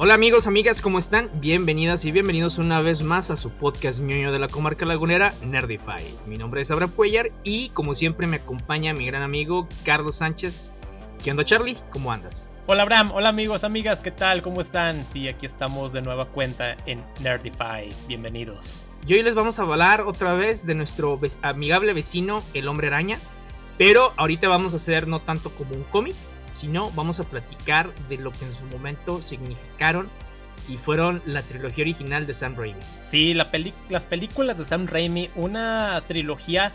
Hola amigos, amigas, ¿cómo están? Bienvenidas y bienvenidos una vez más a su podcast ñoño de la comarca lagunera, Nerdify. Mi nombre es Abraham Cuellar y como siempre me acompaña mi gran amigo Carlos Sánchez. ¿Qué onda Charlie? ¿Cómo andas? Hola Abraham, hola amigos, amigas, ¿qué tal? ¿Cómo están? Sí, aquí estamos de nueva cuenta en Nerdify. Bienvenidos. Y hoy les vamos a hablar otra vez de nuestro amigable vecino, el hombre araña. Pero ahorita vamos a hacer no tanto como un cómic, sino vamos a platicar de lo que en su momento significaron y fueron la trilogía original de Sam Raimi. Sí, la las películas de Sam Raimi, una trilogía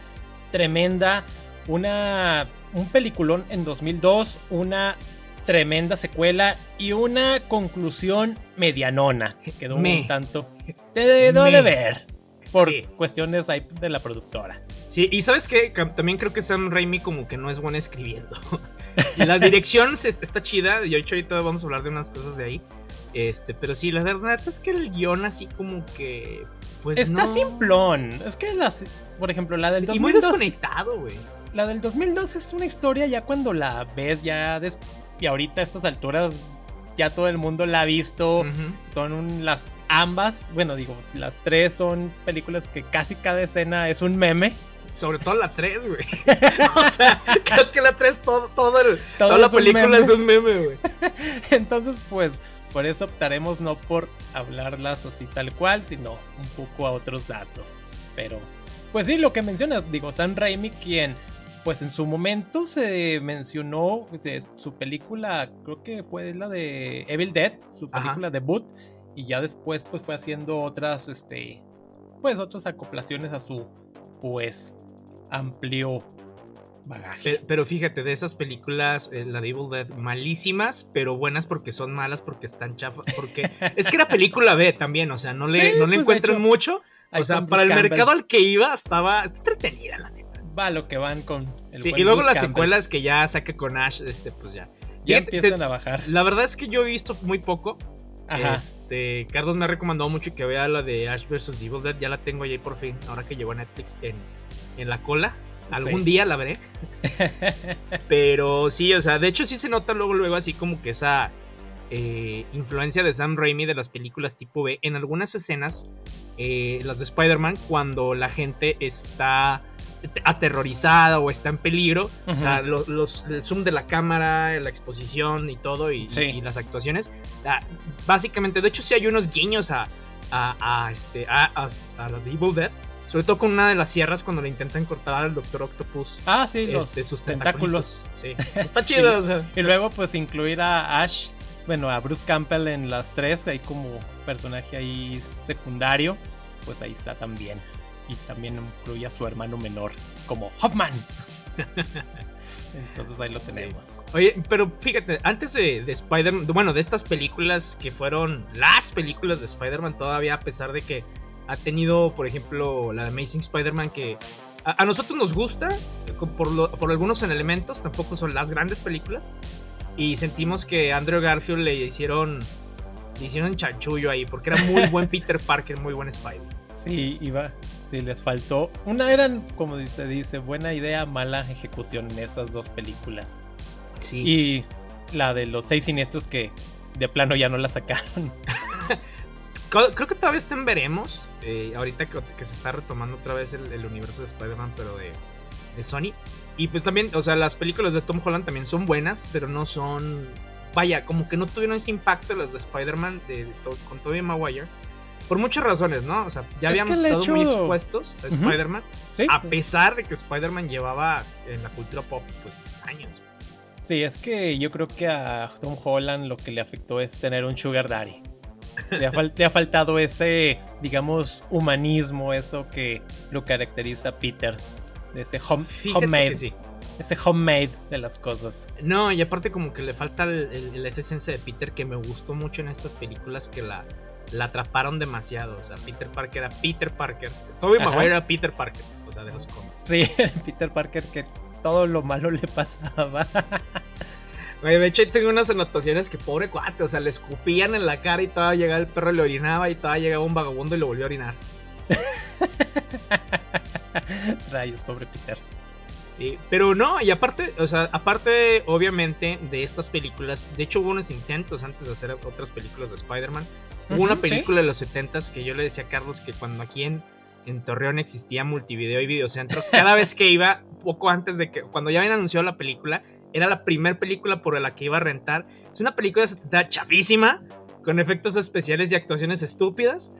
tremenda, una un peliculón en 2002, una tremenda secuela y una conclusión medianona que quedó un tanto te de ver por cuestiones de la productora. Sí, y sabes que también creo que Sam Raimi como que no es bueno escribiendo. la dirección está chida, y ahorita vamos a hablar de unas cosas de ahí. Este, pero sí, la verdad es que el guion así como que. Pues está simplón. Es que las. Por ejemplo, la del 2002. Y muy desconectado, güey. La del 2002 es una historia ya cuando la ves, ya. y ahorita a estas alturas ya todo el mundo la ha visto. Son las ambas, bueno, digo, las tres son películas que casi cada escena es un meme. Sobre todo la 3, güey. o sea, creo que la 3, todo, todo el, toda la película es un meme, güey. Entonces, pues, por eso optaremos no por hablarlas así tal cual, sino un poco a otros datos. Pero, pues sí, lo que mencionas, digo, Sam Raimi, quien, pues en su momento se mencionó pues, su película, creo que fue la de Evil Dead, su película debut, y ya después, pues fue haciendo otras, este, pues otras acoplaciones a su, pues, amplio bagaje. Pero, fíjate, de esas películas, eh, la de Evil Dead, malísimas, pero buenas porque son malas, porque están chafas. Porque es que era película B también, o sea, no le, no le pues, encuentran mucho. O sea, para el mercado al que iba, estaba entretenida, la neta. Va lo que van con el Sí, y luego las secuelas que ya saque con Ash, este, pues ya. Ya empiezan a bajar. La verdad es que yo he visto muy poco. Este, Carlos me ha recomendado mucho que vea la de Ash vs. Evil Dead. Ya la tengo ahí por fin, ahora que llegó a Netflix en, en la cola. Algún día la veré. Pero sí, o sea, de hecho sí se nota luego, luego así como que esa eh, influencia de Sam Raimi de las películas tipo B. En algunas escenas, eh, las de Spider-Man, cuando la gente está aterrorizada o está en peligro, o sea, los, el zoom de la cámara, la exposición y todo, y, las actuaciones, o sea, básicamente, de hecho sí hay unos guiños a, a, este, a, a las Evil Dead, sobre todo con una de las sierras cuando le intentan cortar al Doctor Octopus. Ah, sí, los este, sus tentáculos. Sí, está chido. y, o sea. y luego, pues, incluir a Ash, bueno, a Bruce Campbell en las tres, ahí como personaje ahí secundario, pues ahí está también. Y también incluye a su hermano menor como Hoffman. Entonces ahí lo tenemos. Oye, pero fíjate, antes de, de Spider-Man, bueno, de estas películas que fueron las películas de Spider-Man todavía, a pesar de que ha tenido, por ejemplo, la Amazing Spider-Man que a, nosotros nos gusta por, por algunos elementos, tampoco son las grandes películas. Y sentimos que Andrew Garfield le hicieron, le hicieron chanchullo ahí, porque era muy buen Peter Parker, muy buen Spider. Sí, iba, sí, les faltó. Una eran, como se dice, buena idea, mala ejecución en esas dos películas. Sí. Y la de los seis siniestros que de plano ya no la sacaron. Creo que todavía está en veremos. Eh, ahorita que, se está retomando otra vez el, universo de Spider-Man, pero de, Sony. Y pues también, o sea, las películas de Tom Holland también son buenas, pero no son. Vaya, como que no tuvieron ese impacto las de Spider-Man de, con Tobey Maguire. Por muchas razones, ¿no? O sea, ya habíamos estado muy expuestos a Spider-Man. A pesar de que Spider-Man llevaba en la cultura pop, pues, años. Sí, es que yo creo que a Tom Holland lo que le afectó es tener un Sugar Daddy. Le ha, faltado ese, digamos, humanismo, eso que lo caracteriza a Peter. Ese homemade. Ese homemade de las cosas. No, y aparte como que le falta la esencia de Peter que me gustó mucho en estas películas que la, la atraparon demasiado. O sea, Peter Parker era Peter Parker. Toby Maguire era Peter Parker, o sea, de los cómics. Sí, Peter Parker que todo lo malo le pasaba. de hecho, tengo unas anotaciones que pobre cuate, o sea, le escupían en la cara y todavía llegaba el perro y le orinaba y todavía llegaba un vagabundo y lo volvió a orinar. Rayos, pobre Peter. Sí, pero no, y aparte, o sea, aparte, obviamente, de estas películas, de hecho hubo unos intentos antes de hacer otras películas de Spider-Man. Hubo una película de los 70s que yo le decía a Carlos que cuando aquí en, en Torreón existía Multivideo y Videocentro, cada vez que iba, poco antes de que, cuando ya habían anunciado la película, era la primera película por la que iba a rentar. Es una película de 70 chafísima, con efectos especiales y actuaciones estúpidas.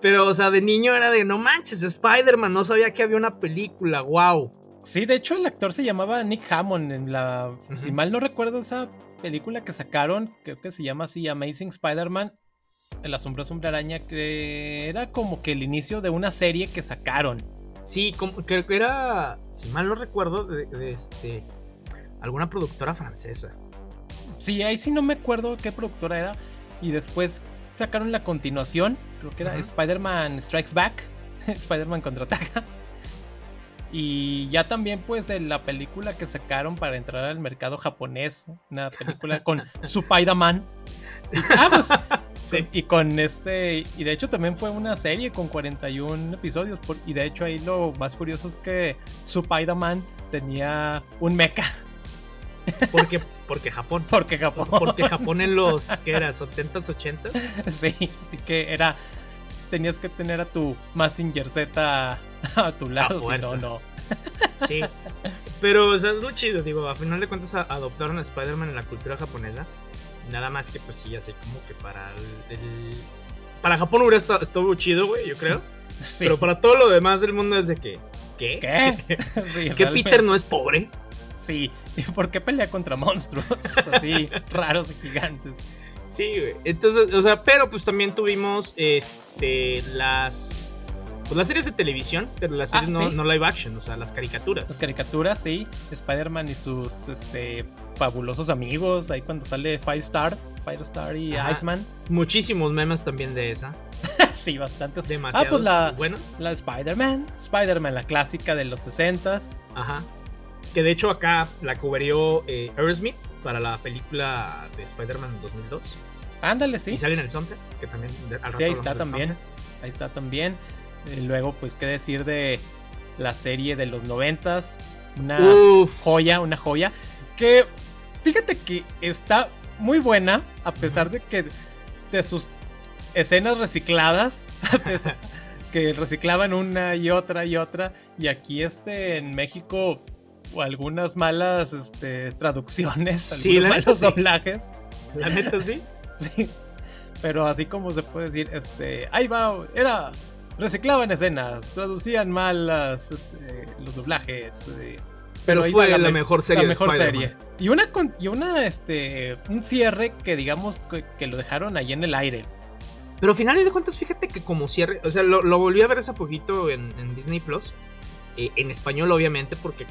Pero, o sea, de niño era de no manches, Spider-Man, no sabía que había una película, wow. Sí, de hecho el actor se llamaba Nick Hammond en la, si mal no recuerdo esa película que sacaron, creo que se llama así Amazing Spider-Man, el asombroso hombre araña, que era como que el inicio de una serie que sacaron. Sí, creo que era, si mal no recuerdo, de, este, alguna productora francesa. Sí, ahí sí no me acuerdo qué productora era. Y después sacaron la continuación, creo que era Spider-Man Strikes Back, Spider-Man contraataca. Y ya también pues en la película que sacaron para entrar al mercado japonés, una película con Spider-Man. Ah, pues, sí. Y con este, y de hecho también fue una serie con 41 episodios. y de hecho ahí lo más curioso es que Spider-Man tenía un mecha. Porque, porque Japón. Porque Japón. Porque Japón en los, ¿qué era? ¿70s, 80s? Sí, así que era tenías que tener a tu Massinger Z a tu lado, si no, no. Sí. Pero, o sea, es muy chido, digo, a final de cuentas adoptaron a Spider-Man en la cultura japonesa. Nada más que, pues sí, ya sé, como que para el. Para Japón hubiera estado, muy chido, güey, yo creo. Sí. Pero para todo lo demás del mundo es de que. ¿Qué? ¿Qué? Sí, ¿Que Peter no es pobre? Sí. ¿Y por qué pelea contra monstruos así raros y gigantes? Sí, güey. Entonces, o sea, pero pues también tuvimos este las pues las series de televisión, pero las series ah, no, live action, o sea, las caricaturas. Las caricaturas, sí. Spider-Man y sus este fabulosos amigos, ahí cuando sale Firestar, Firestar y Iceman. Muchísimos memes también de esa. sí, bastantes. Demasiados ah, pues la, buenos. La Spider-Man, Spider-Man, la clásica de los 60s. Ajá. Que de hecho acá la cubrió eh, Aerosmith para la película de Spider-Man 2002. Ándale, sí. Y sale en el soundtrack, que también... sí, ahí está también. Ahí está también. Luego, pues, qué decir de la serie de los noventas. Una joya, una joya. Que, fíjate que está muy buena, a pesar de que de sus escenas recicladas, que reciclaban una y otra y otra. Y aquí este en México o algunas malas este, traducciones, algunos malos doblajes. La neta sí. sí. Pero así como se puede decir, este, ahí va, era reciclaban escenas, traducían mal las, este, los doblajes. Eh, pero, fue la, mejor serie. La mejor serie. Y una, y una, este, un cierre que digamos que, lo dejaron ahí en el aire. Pero al final de cuentas, fíjate que como cierre, o sea, lo, volví a ver hace poquito en, en Disney Plus. Eh, en español, obviamente, porque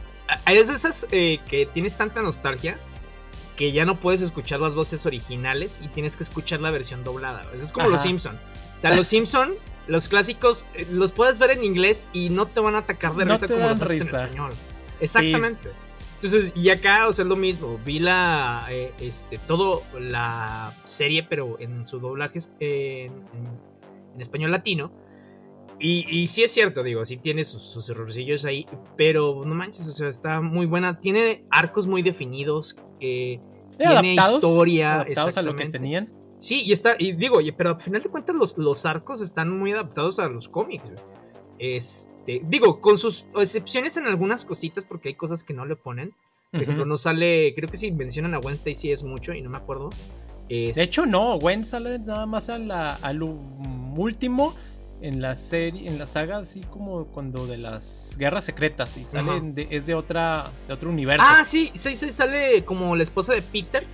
hay esas eh, que tienes tanta nostalgia que ya no puedes escuchar las voces originales y tienes que escuchar la versión doblada. Eso es como los Simpson. O sea, los Simpson, los clásicos, eh, los puedes ver en inglés y no te van a atacar de risa como los haces en español. Exactamente. Entonces, y acá, o sea, es lo mismo. Vi la, este, todo la serie, pero en su doblaje en, en español latino. Y, y, sí es cierto, digo, sí tiene sus, errorcillos ahí, pero no manches, o sea, está muy buena. Tiene arcos muy definidos, eh, tiene historia. Adaptados a lo que tenían. Sí, y está, y digo, pero al final de cuentas los, los arcos están muy adaptados a los cómics. Este, digo, con sus excepciones en algunas cositas, porque hay cosas que no le ponen. Por ejemplo, no sale, creo que si mencionan a Wednesday sí es mucho y no me acuerdo. De hecho, no, Gwen sale nada más a la, al último en la serie, en la saga, así como cuando de las guerras secretas, y sale es de otra, de otro universo. Ah, sí, sí, sí, sale como la esposa de Peter,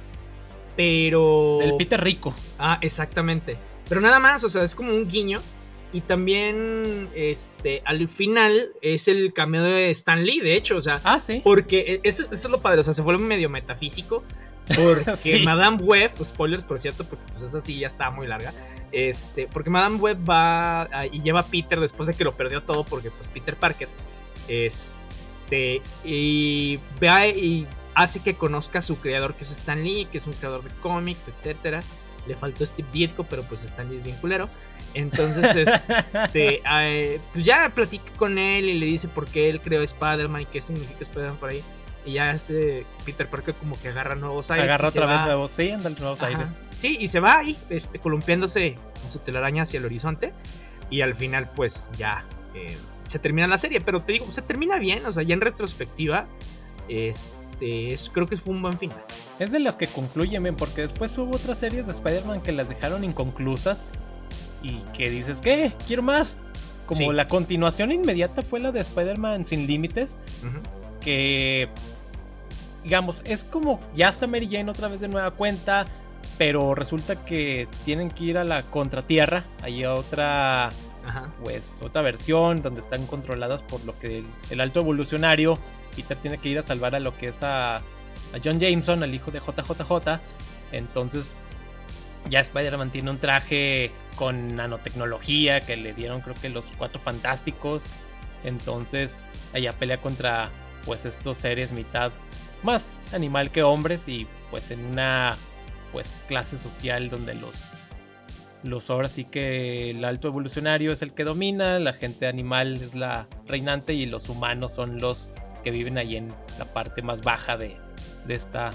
pero. Del Peter rico. Ah, exactamente. Pero nada más, o sea, es como un guiño. Y también, este, al final es el cameo de Stan Lee, de hecho, o sea. Ah, sí. Porque esto, esto es lo padre, o sea, se fue medio metafísico. Porque Madame Web, spoilers por cierto, porque pues esa sí ya está muy larga. Este, porque Madame Web va y lleva a Peter después de que lo perdió todo, porque pues Peter Parker, este, y ve y hace que conozca a su creador que es Stan Lee, que es un creador de cómics, etcétera. le faltó Steve Ditko, pero pues Stan Lee es bien culero. Entonces, este, eh, pues ya platica con él y le dice por qué él creó Spider-Man y qué significa Spider-Man por ahí. Y ya hace Peter Parker como que agarra nuevos aires. Agarra otra vez nuevos, sí, anda nuevos aires. Sí, y se va ahí, este, columpiándose en su telaraña hacia el horizonte. Y al final, pues ya eh, se termina la serie. Pero te digo, se termina bien, o sea, ya en retrospectiva, este, es, creo que fue un buen final. Es de las que concluyen, porque después hubo otras series de Spider-Man que las dejaron inconclusas. Y que dices, ¿qué? Quiero más. Como la continuación inmediata fue la de Spider-Man Sin Límites. Que digamos, es como ya está Mary Jane otra vez de nueva cuenta, pero resulta que tienen que ir a la contratierra, hay otra, pues, otra versión donde están controladas por lo que el, alto evolucionario, Peter tiene que ir a salvar a lo que es a, John Jameson, al hijo de JJJ, entonces ya Spider-Man tiene un traje con nanotecnología que le dieron creo que los cuatro fantásticos, entonces ella pelea contra pues estos seres mitad más animal que hombres y pues en una pues clase social donde los los ahora sí que el alto evolucionario es el que domina, la gente animal es la reinante y los humanos son los que viven ahí en la parte más baja de, de esta,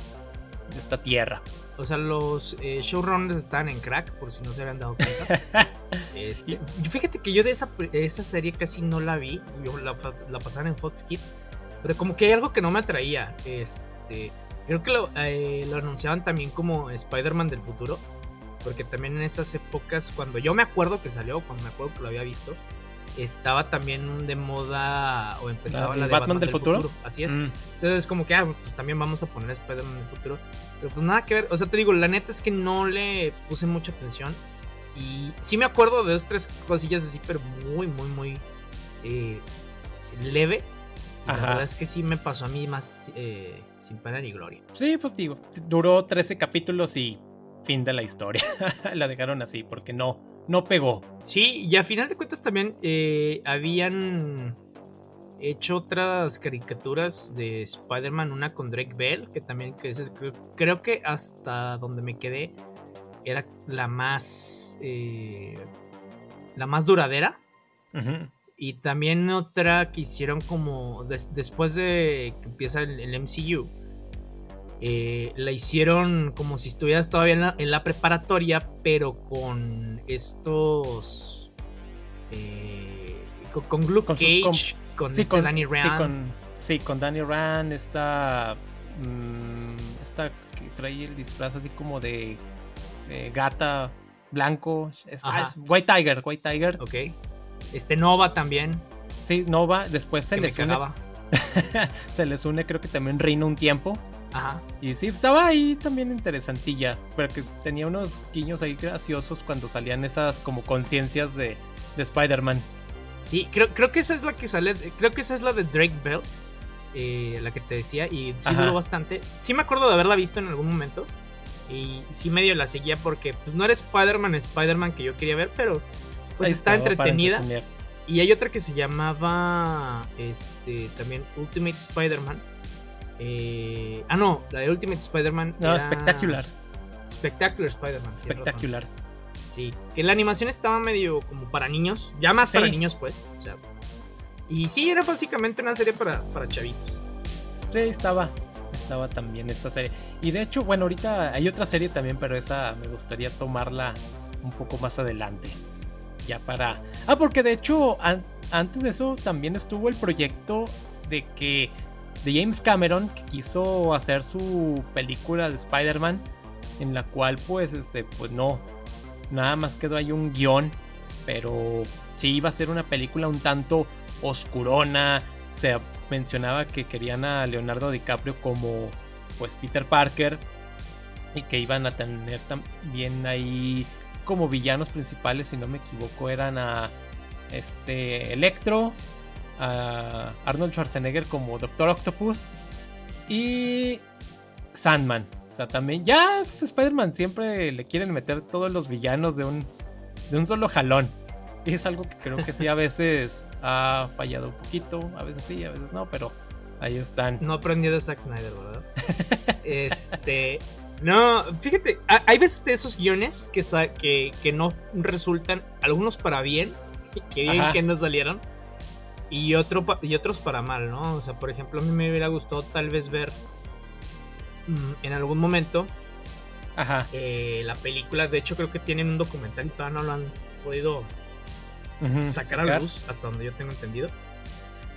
de esta tierra. O sea, los eh, showrunners están en crack, por si no se habían dado cuenta. este, fíjate que yo de esa, esa serie casi no la vi. Yo la, la pasaron en Fox Kids. Pero como que hay algo que no me atraía. Este, creo que eh, lo, anunciaban también como Spider-Man del futuro. Porque también en esas épocas, cuando yo me acuerdo que salió, cuando me acuerdo que lo había visto, estaba también de moda o empezaba la, de Batman, del, futuro? Así es. Mm. Entonces, como que, ah, pues también vamos a poner Spider-Man del futuro. Pero pues nada que ver. O sea, te digo, la neta es que no le puse mucha atención. Y sí me acuerdo de dos, tres cosillas así, pero muy, muy, muy eh, leve. La verdad es que sí me pasó a mí más eh, sin pena ni gloria. Sí, pues digo, duró 13 capítulos y fin de la historia. la dejaron así porque no, no pegó. Sí, y a final de cuentas también eh, habían hecho otras caricaturas de Spider-Man, una con Drake Bell, que también que creo, que hasta donde me quedé era la más eh, la más duradera. Y también otra que hicieron como después de que empieza el, MCU. Eh, la hicieron como si estuvieras todavía en la, preparatoria, pero con estos. Eh, con, Luke Cage, con, este Danny Rand. Sí con, Danny Rand, esta. Mm, esta que trae el disfraz así como de, gata blanco. Esta es White Tiger, White Tiger. Ok. Este Nova también. Sí, Nova. Después se les une. se les une, creo que también Reino un tiempo. Ajá. Y sí, estaba ahí también interesantilla. Pero que tenía unos guiños ahí graciosos cuando salían esas como conciencias de, de Spider-Man. Sí, creo, creo que esa es la que sale. Creo que esa es la de Drake Bell. Eh, la que te decía. Y sí duró bastante. Sí me acuerdo de haberla visto en algún momento. Y sí medio la seguía porque pues no era Spider-Man, Spider-Man que yo quería ver, pero pues está entretenida. Y hay otra que se llamaba este también Ultimate Spider-Man. Eh, ah, no, la de Ultimate Spider-Man. No, espectacular. Spectacular Spider-Man. Espectacular. Sí, que la animación estaba medio como para niños, ya más para niños, pues. y sí, era básicamente una serie para, para chavitos. Sí, estaba. Estaba también esta serie. Y de hecho, bueno, ahorita hay otra serie también, pero esa me gustaría tomarla un poco más adelante ya para... Ah, porque de hecho, antes de eso también estuvo el proyecto de que... De James Cameron, que quiso hacer su película de Spider-Man, en la cual pues, este, pues no, nada más quedó ahí un guion, pero sí iba a ser una película un tanto oscurona, se mencionaba que querían a Leonardo DiCaprio como pues Peter Parker y que iban a tener también ahí como villanos principales, si no me equivoco, eran a este Electro, a Arnold Schwarzenegger como Doctor Octopus y Sandman. O sea, también ya Spider-Man siempre le quieren meter todos los villanos de un, de un solo jalón. Y es algo que creo que sí a veces ha fallado un poquito, a veces sí, a veces no, pero ahí están. No aprendió de Zack Snyder, ¿verdad? este, No, fíjate, hay veces de esos guiones que, que, que no resultan, algunos para bien, que bien que no salieron, y, otro, y otros para mal, ¿no? O sea, por ejemplo, a mí me hubiera gustado tal vez ver mm, en algún momento Ajá. Eh, la película, de hecho creo que tienen un documental y todavía no lo han podido sacar a la luz, hasta donde yo tengo entendido.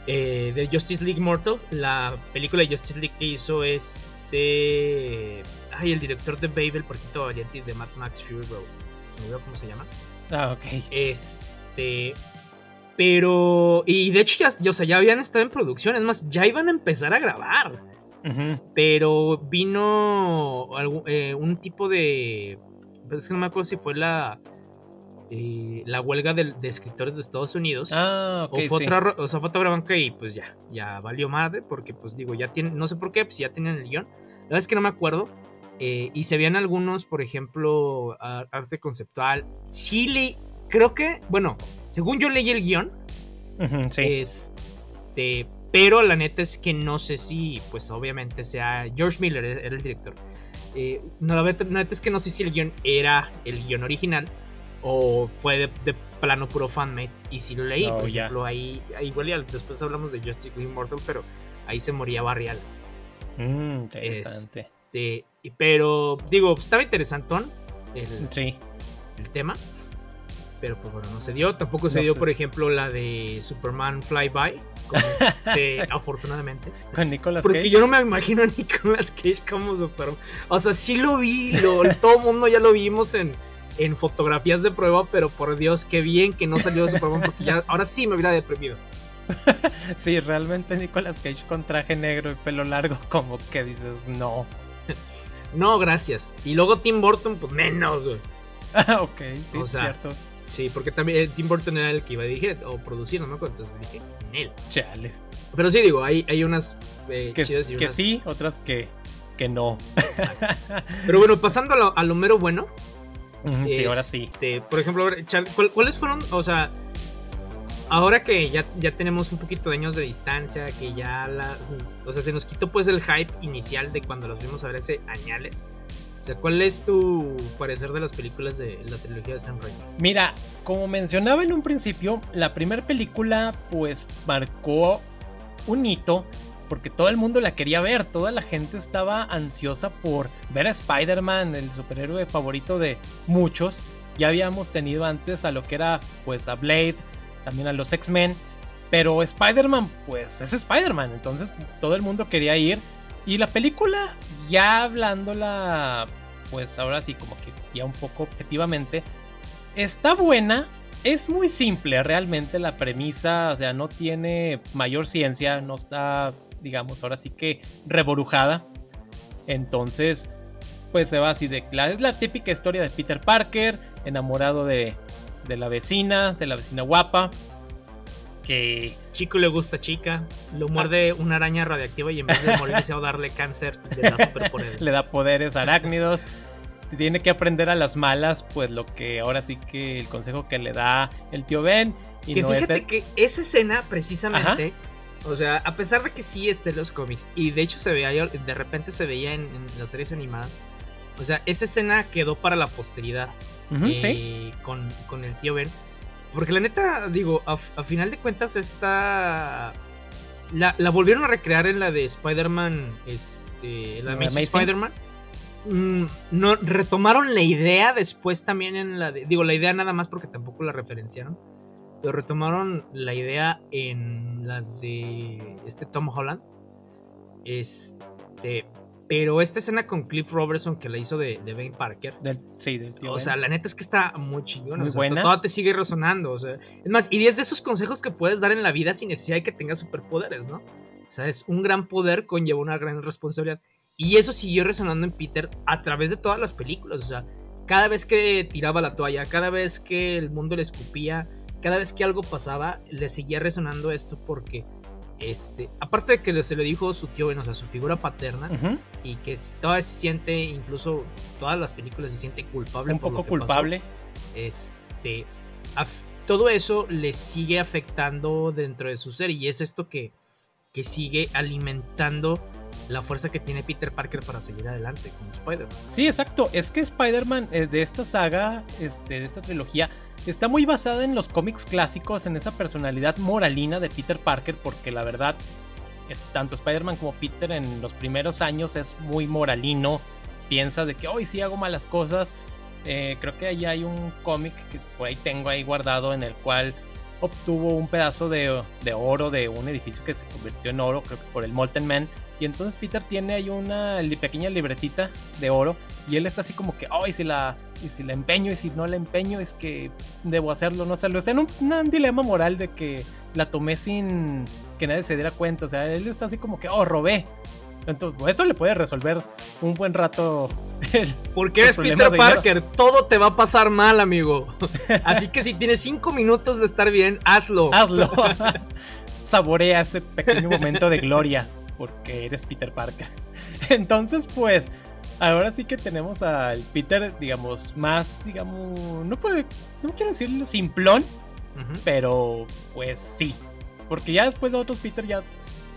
Eh, de Justice League Mortal, la película de Justice League que hizo este... Ay, el director de Babel, porquito valiente de Mad Max Fury Road. Se me olvidó cómo se llama. Ah, ok. Este... Pero... Y de hecho ya, o sea, ya habían estado en producción, es más, ya iban a empezar a grabar. Pero vino eh, un tipo de. Pues es que no me acuerdo si fue la. Eh, la huelga de, escritores de Estados Unidos. Ah, o fue otra, o sea, fue otra y pues ya, ya valió madre, porque pues digo, ya tienen, no sé por qué, pues ya tienen el guion. La verdad es que no me acuerdo. Eh, y se veían algunos, por ejemplo, arte conceptual. Sí, le, creo que, bueno, según yo leí el guion, sí. este, pero la neta es que no sé si, pues obviamente sea George Miller, era el director. Eh, no, la neta es que no sé si el guion era el guion original o fue de, plano puro fanmate. Y si lo leí, por ejemplo, ahí, igual después hablamos de Justice Immortal, pero ahí se moría Barrial. Mm, interesante. Este, pero digo, estaba interesantón el, sí. el tema pero pues bueno, no se dio. Tampoco se dio, por ejemplo, la de Superman Flyby. Este, afortunadamente. Con Nicolas Cage. Porque yo no me imagino a Nicolas Cage como Superman. O sea, sí lo vi, lo, todo el mundo ya lo vimos en, en fotografías de prueba, pero por Dios, qué bien que no salió de Superman, porque ya ahora sí me hubiera deprimido. sí, realmente Nicolas Cage con traje negro y pelo largo, como que dices, no. no, gracias. Y luego Tim Burton, pues menos, güey. ok, sí, es cierto. Sí, porque también eh, Tim Burton era el que iba a dirigir o producir, ¿no? Entonces dije, él. Chales. Pero sí, digo, hay, hay unas eh, que, que sí, otras que, que no. Pero bueno, pasando a lo, a lo mero bueno. sí, ahora sí. Este, por ejemplo, ¿cuáles fueron, o sea, ahora que ya, ya tenemos un poquito de años de distancia, que ya las, o sea, se nos quitó pues el hype inicial de cuando los vimos a ver ese añales. ¿Cuál es tu parecer de las películas de la trilogía de Sam Raimi? Mira, como mencionaba en un principio, la primera película pues marcó un hito porque todo el mundo la quería ver, toda la gente estaba ansiosa por ver a Spider-Man, el superhéroe favorito de muchos. Ya habíamos tenido antes a lo que era pues a Blade, también a los X-Men, pero Spider-Man pues es Spider-Man, entonces todo el mundo quería ir y la película, ya hablándola, pues ahora sí, como que ya un poco objetivamente, está buena. Es muy simple realmente la premisa, o sea, no tiene mayor ciencia, no está, digamos, ahora sí que reborujada. Entonces, pues se va así de. Es la típica historia de Peter Parker, enamorado de, de la vecina, de la vecina guapa, que chico le gusta chica, lo muerde una araña radiactiva y en vez de morirse o darle cáncer, le da superpoderes. le da poderes arácnidos. Tiene que aprender a las malas, pues lo que ahora sí que el consejo que le da el tío Ben. Y que fíjate que esa escena, precisamente, o sea, a pesar de que sí esté en los cómics, y de hecho se veía, de repente se veía en, las series animadas, o sea, esa escena quedó para la posteridad. Eh, con, con el tío Ben porque la neta, digo, a, final de cuentas, esta. La, volvieron a recrear en la de Spider-Man. Este. La de Spider-Man. Mm, no, retomaron la idea después también en la de. Digo, la idea nada más porque tampoco la referenciaron. Pero retomaron la idea en las de. Este Tom Holland. Este. Pero esta escena con Cliff Robertson que la hizo de, de Ben Parker. sí, del tío O sea, la neta es que está muy chingona. Muy buena. Todo te sigue resonando. O sea, es más, y es de esos consejos que puedes dar en la vida sin necesidad de que tengas superpoderes, ¿no? O sea, es un gran poder conlleva una gran responsabilidad. Y eso siguió resonando en Peter a través de todas las películas. O sea, cada vez que tiraba la toalla, cada vez que el mundo le escupía, cada vez que algo pasaba, le seguía resonando esto porque este, aparte de que se le dijo su tío, o sea, su figura paterna, y que todavía se siente, incluso todas las películas se siente culpable. Un poco culpable. este, todo eso le sigue afectando dentro de su ser, y es esto que, que sigue alimentando la fuerza que tiene Peter Parker para seguir adelante como Spider-Man. Sí, exacto. Es que Spider-Man eh, de esta saga, este, de esta trilogía, está muy basada en los cómics clásicos, en esa personalidad moralina de Peter Parker, porque la verdad, es, tanto Spider-Man como Peter en los primeros años es muy moralino, piensa de que hoy sí hago malas cosas. Eh, creo que ahí hay un cómic que por ahí tengo ahí guardado en el cual obtuvo un pedazo de, de, oro de un edificio que se convirtió en oro, creo que por el Molten Man. Y entonces Peter tiene ahí una pequeña libretita de oro y él está así como que, ay, si la, y si la empeño y si no la empeño es que debo hacerlo, no hacerlo. Está en un, un, dilema moral de que la tomé sin que nadie se diera cuenta. O sea, él está así como que, oh, robé. Entonces, pues, esto le puede resolver un buen rato. El, Porque eres Peter Parker, todo te va a pasar mal, amigo. Así que si tienes cinco minutos de estar bien, hazlo. Hazlo. Saborea ese pequeño momento de gloria porque eres Peter Parker. Entonces, pues, ahora sí que tenemos al Peter, digamos, más, digamos, no puede, no quiero decirlo simplón, pero pues sí. Porque ya después de otros Peter ya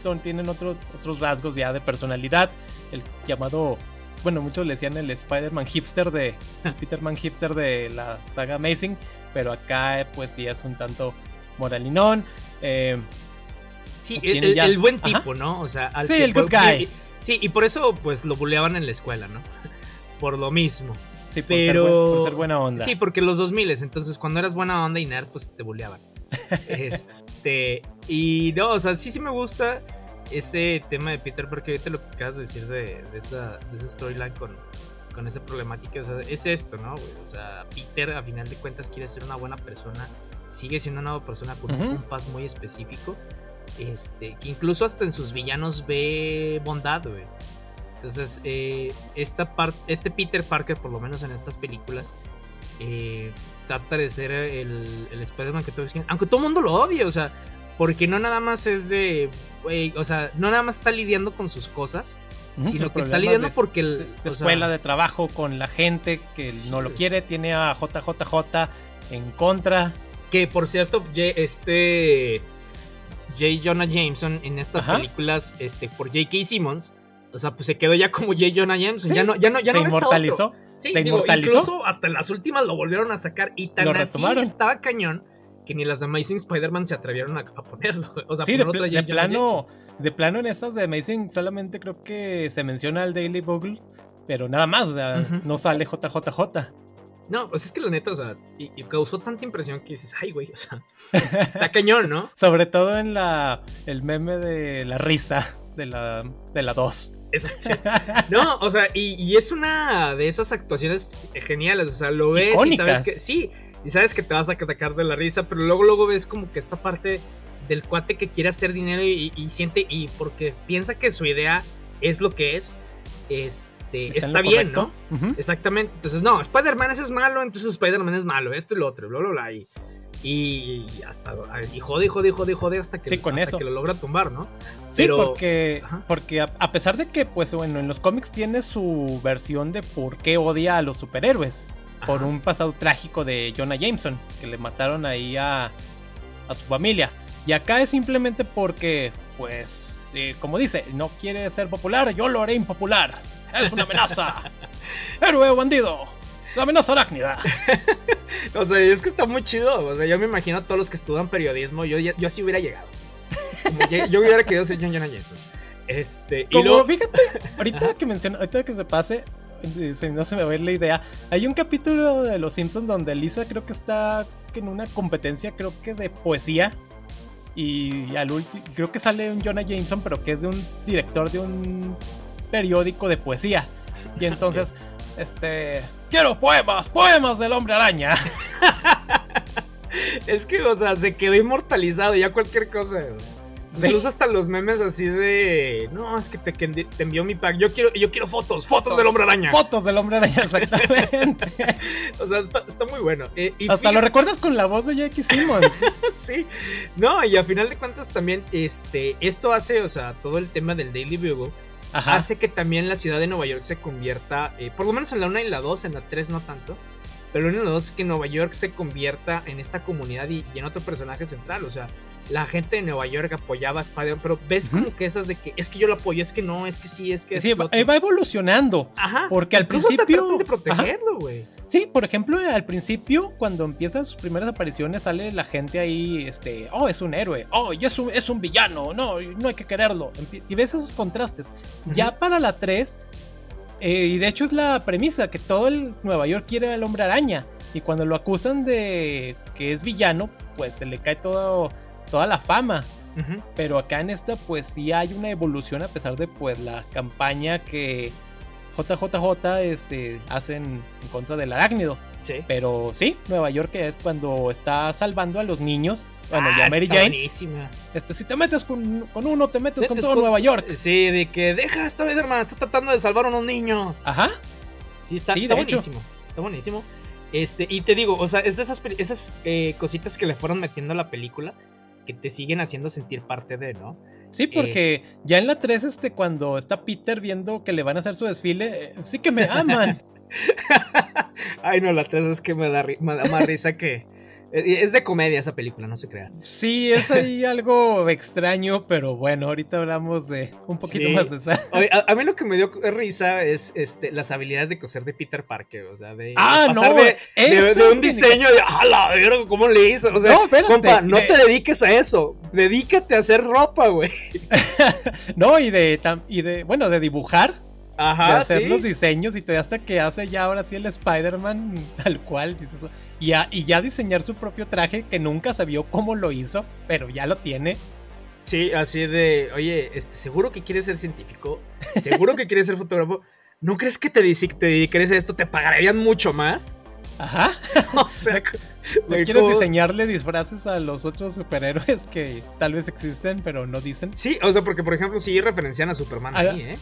son, tienen otros otros rasgos ya de personalidad. El llamado, bueno, muchos le decían el Spider-Man hipster de, Peter-Man hipster de la saga Amazing, pero acá pues sí es un tanto moralinón. Eh, Sí, el, buen tipo, ¿no? O sea, sí, el good guy. sí, y por eso pues lo buleaban en la escuela, ¿no? por lo mismo. Sí, por, Pero... ser, ser buena onda. Sí, porque los 2000, entonces cuando eras buena onda y nerd, pues te buleaban. este, y no, o sea, sí, sí me gusta ese tema de Peter, porque ahorita lo que acabas de decir de, esa, de esa storyline con, con esa problemática, o sea, es esto, ¿no? O sea, Peter a final de cuentas quiere ser una buena persona, sigue siendo una buena persona con un compás muy específico, este, que incluso hasta en sus villanos ve bondad, güey. Entonces, eh, esta este Peter Parker, por lo menos en estas películas, eh, trata de ser el, el Spider-Man que todos quieren. Aunque todo el mundo lo odia, o sea, porque no nada más es de. o sea, no nada más está lidiando con sus cosas, sino que está lidiando porque. El, de, escuela de trabajo con la gente que no lo quiere, tiene a JJJ en contra. Que por cierto, este. J. Jonah Jameson en estas películas este, por J.K. Simmons. O sea, pues se quedó ya como J. Jonah Jameson. Ya no, ya no, ya se inmortalizó. Sí, se inmortalizó. Incluso hasta las últimas lo volvieron a sacar y tan así estaba cañón que ni las de Amazing Spider-Man se atrevieron a, ponerlo. O sea, sí, de, plano, de plano en estas de Amazing solamente creo que se menciona al Daily Bugle, pero nada más, o sea, no sale JJJ. No, pues es que la neta, o sea, y, causó tanta impresión que dices, ay, güey, o sea, está cañón, ¿no? Sobre todo en la el meme de la risa de la, de la 2. Exacto. No, o sea, y, es una de esas actuaciones geniales, o sea, lo ves y sabes que, sí, y sabes que te vas a atacar de la risa, pero luego, luego ves como que esta parte del cuate que quiere hacer dinero y, y siente, y porque piensa que su idea es lo que es, es este, está, bien, ¿no? Exactamente. Entonces, no, Spider-Man es malo, entonces Spider-Man es malo, esto y lo otro, bla, bla, bla. Y, y hasta y jode, jode, jode, jode hasta que, con hasta que lo logra tumbar, ¿no? Sí, porque, porque a, pesar de que, pues bueno, en los cómics tiene su versión de por qué odia a los superhéroes. Por un pasado trágico de Jonah Jameson, que le mataron ahí a, a su familia. Y acá es simplemente porque, pues, eh, como dice, no quiere ser popular, yo lo haré impopular. Es una amenaza. Héroe o bandido. La amenaza arácnida. o sea, es que está muy chido. O sea, yo me imagino a todos los que estudian periodismo. Yo, yo así hubiera llegado. yo hubiera querido ser John Jonah Este, y luego... fíjate, ahorita que menciona, ahorita que se pase, no se me va a ir la idea. Hay un capítulo de Los Simpsons donde Lisa creo que está en una competencia, creo que de poesía. Y al último, creo que sale un Jonah Jameson, pero que es de un director de un periódico de poesía. Y entonces, este, quiero poemas, poemas del hombre araña. es que, o sea, se quedó inmortalizado ya cualquier cosa. Incluso hasta los memes así de. No, es que te, te, envió mi pack. Yo quiero, yo quiero fotos, fotos, del hombre araña. Fotos del hombre araña, exactamente. o sea, está, muy bueno. Eh, hasta lo recuerdas con la voz de Jackie Simmons. sí. No, y a final de cuentas también, este, esto hace, o sea, todo el tema del Daily Bugle hace que también la ciudad de Nueva York se convierta, eh, por lo menos en la 1 y la 2, en la 3 no tanto, pero en la 2 es que Nueva York se convierta en esta comunidad y, en otro personaje central. O sea, la gente de Nueva York apoyaba a Spider-Man, pero ves como que esas de que es que yo lo apoyo, es que no, es que sí, es que. Sí, va, evolucionando. Ajá. Porque al principio. de protegerlo, güey. Sí, por ejemplo, al principio, cuando empiezan sus primeras apariciones, sale la gente ahí, este, oh, es un héroe, oh, y es un, es un villano, no, no hay que quererlo. Y ves esos contrastes. Ya para la 3, eh, y de hecho es la premisa, que todo el Nueva York quiere al hombre araña. Y cuando lo acusan de que es villano, pues se le cae todo toda la fama. Pero acá en esta pues sí hay una evolución a pesar de pues la campaña que JJJ este, hacen en contra del arácnido. Sí. Pero sí, Nueva York es cuando está salvando a los niños. Bueno, ya ah, Mary Jane. Buenísima. Este, si te metes con, uno, te metes, con todo Nueva York. Sí, de que deja esto, hermano, está tratando de salvar a unos niños. Ajá. Sí, está, buenísimo. Está buenísimo. Este, y te digo, o sea, es de esas, esas eh, cositas que le fueron metiendo a la película que te siguen haciendo sentir parte de, ¿no? Sí, porque ya en la 3, este, cuando está Peter viendo que le van a hacer su desfile, eh, sí que me aman. Ay, no, la 3 es que me da, me da más risa que, es de comedia esa película, no se crean. Sí, es ahí algo extraño, pero bueno, ahorita hablamos de un poquito más de esa. a, mí lo que me dio risa es este, las habilidades de coser de Peter Parker, o sea, de, ah, pasar de, un diseño de, ah, la verga, ¿cómo le hizo? O sea, no, compa, no te dediques a eso, dedícate a hacer ropa, güey. no, y de, y de, bueno, de dibujar Ajá, de hacer los diseños y te hasta que hace ya ahora sí el Spider-Man tal cual. Dices, y, y ya diseñar su propio traje que nunca se vio cómo lo hizo, pero ya lo tiene. Sí, así de, oye, este, seguro que quieres ser científico, seguro que quieres ser fotógrafo. ¿No crees que te, te dediques a esto? ¿Te pagarían mucho más? Ajá. o sea, ¿no quieres diseñarle disfraces a los otros superhéroes que tal vez existen, pero no dicen? Sí, o sea, porque por ejemplo, sí referencian a Superman ahí, ¿eh?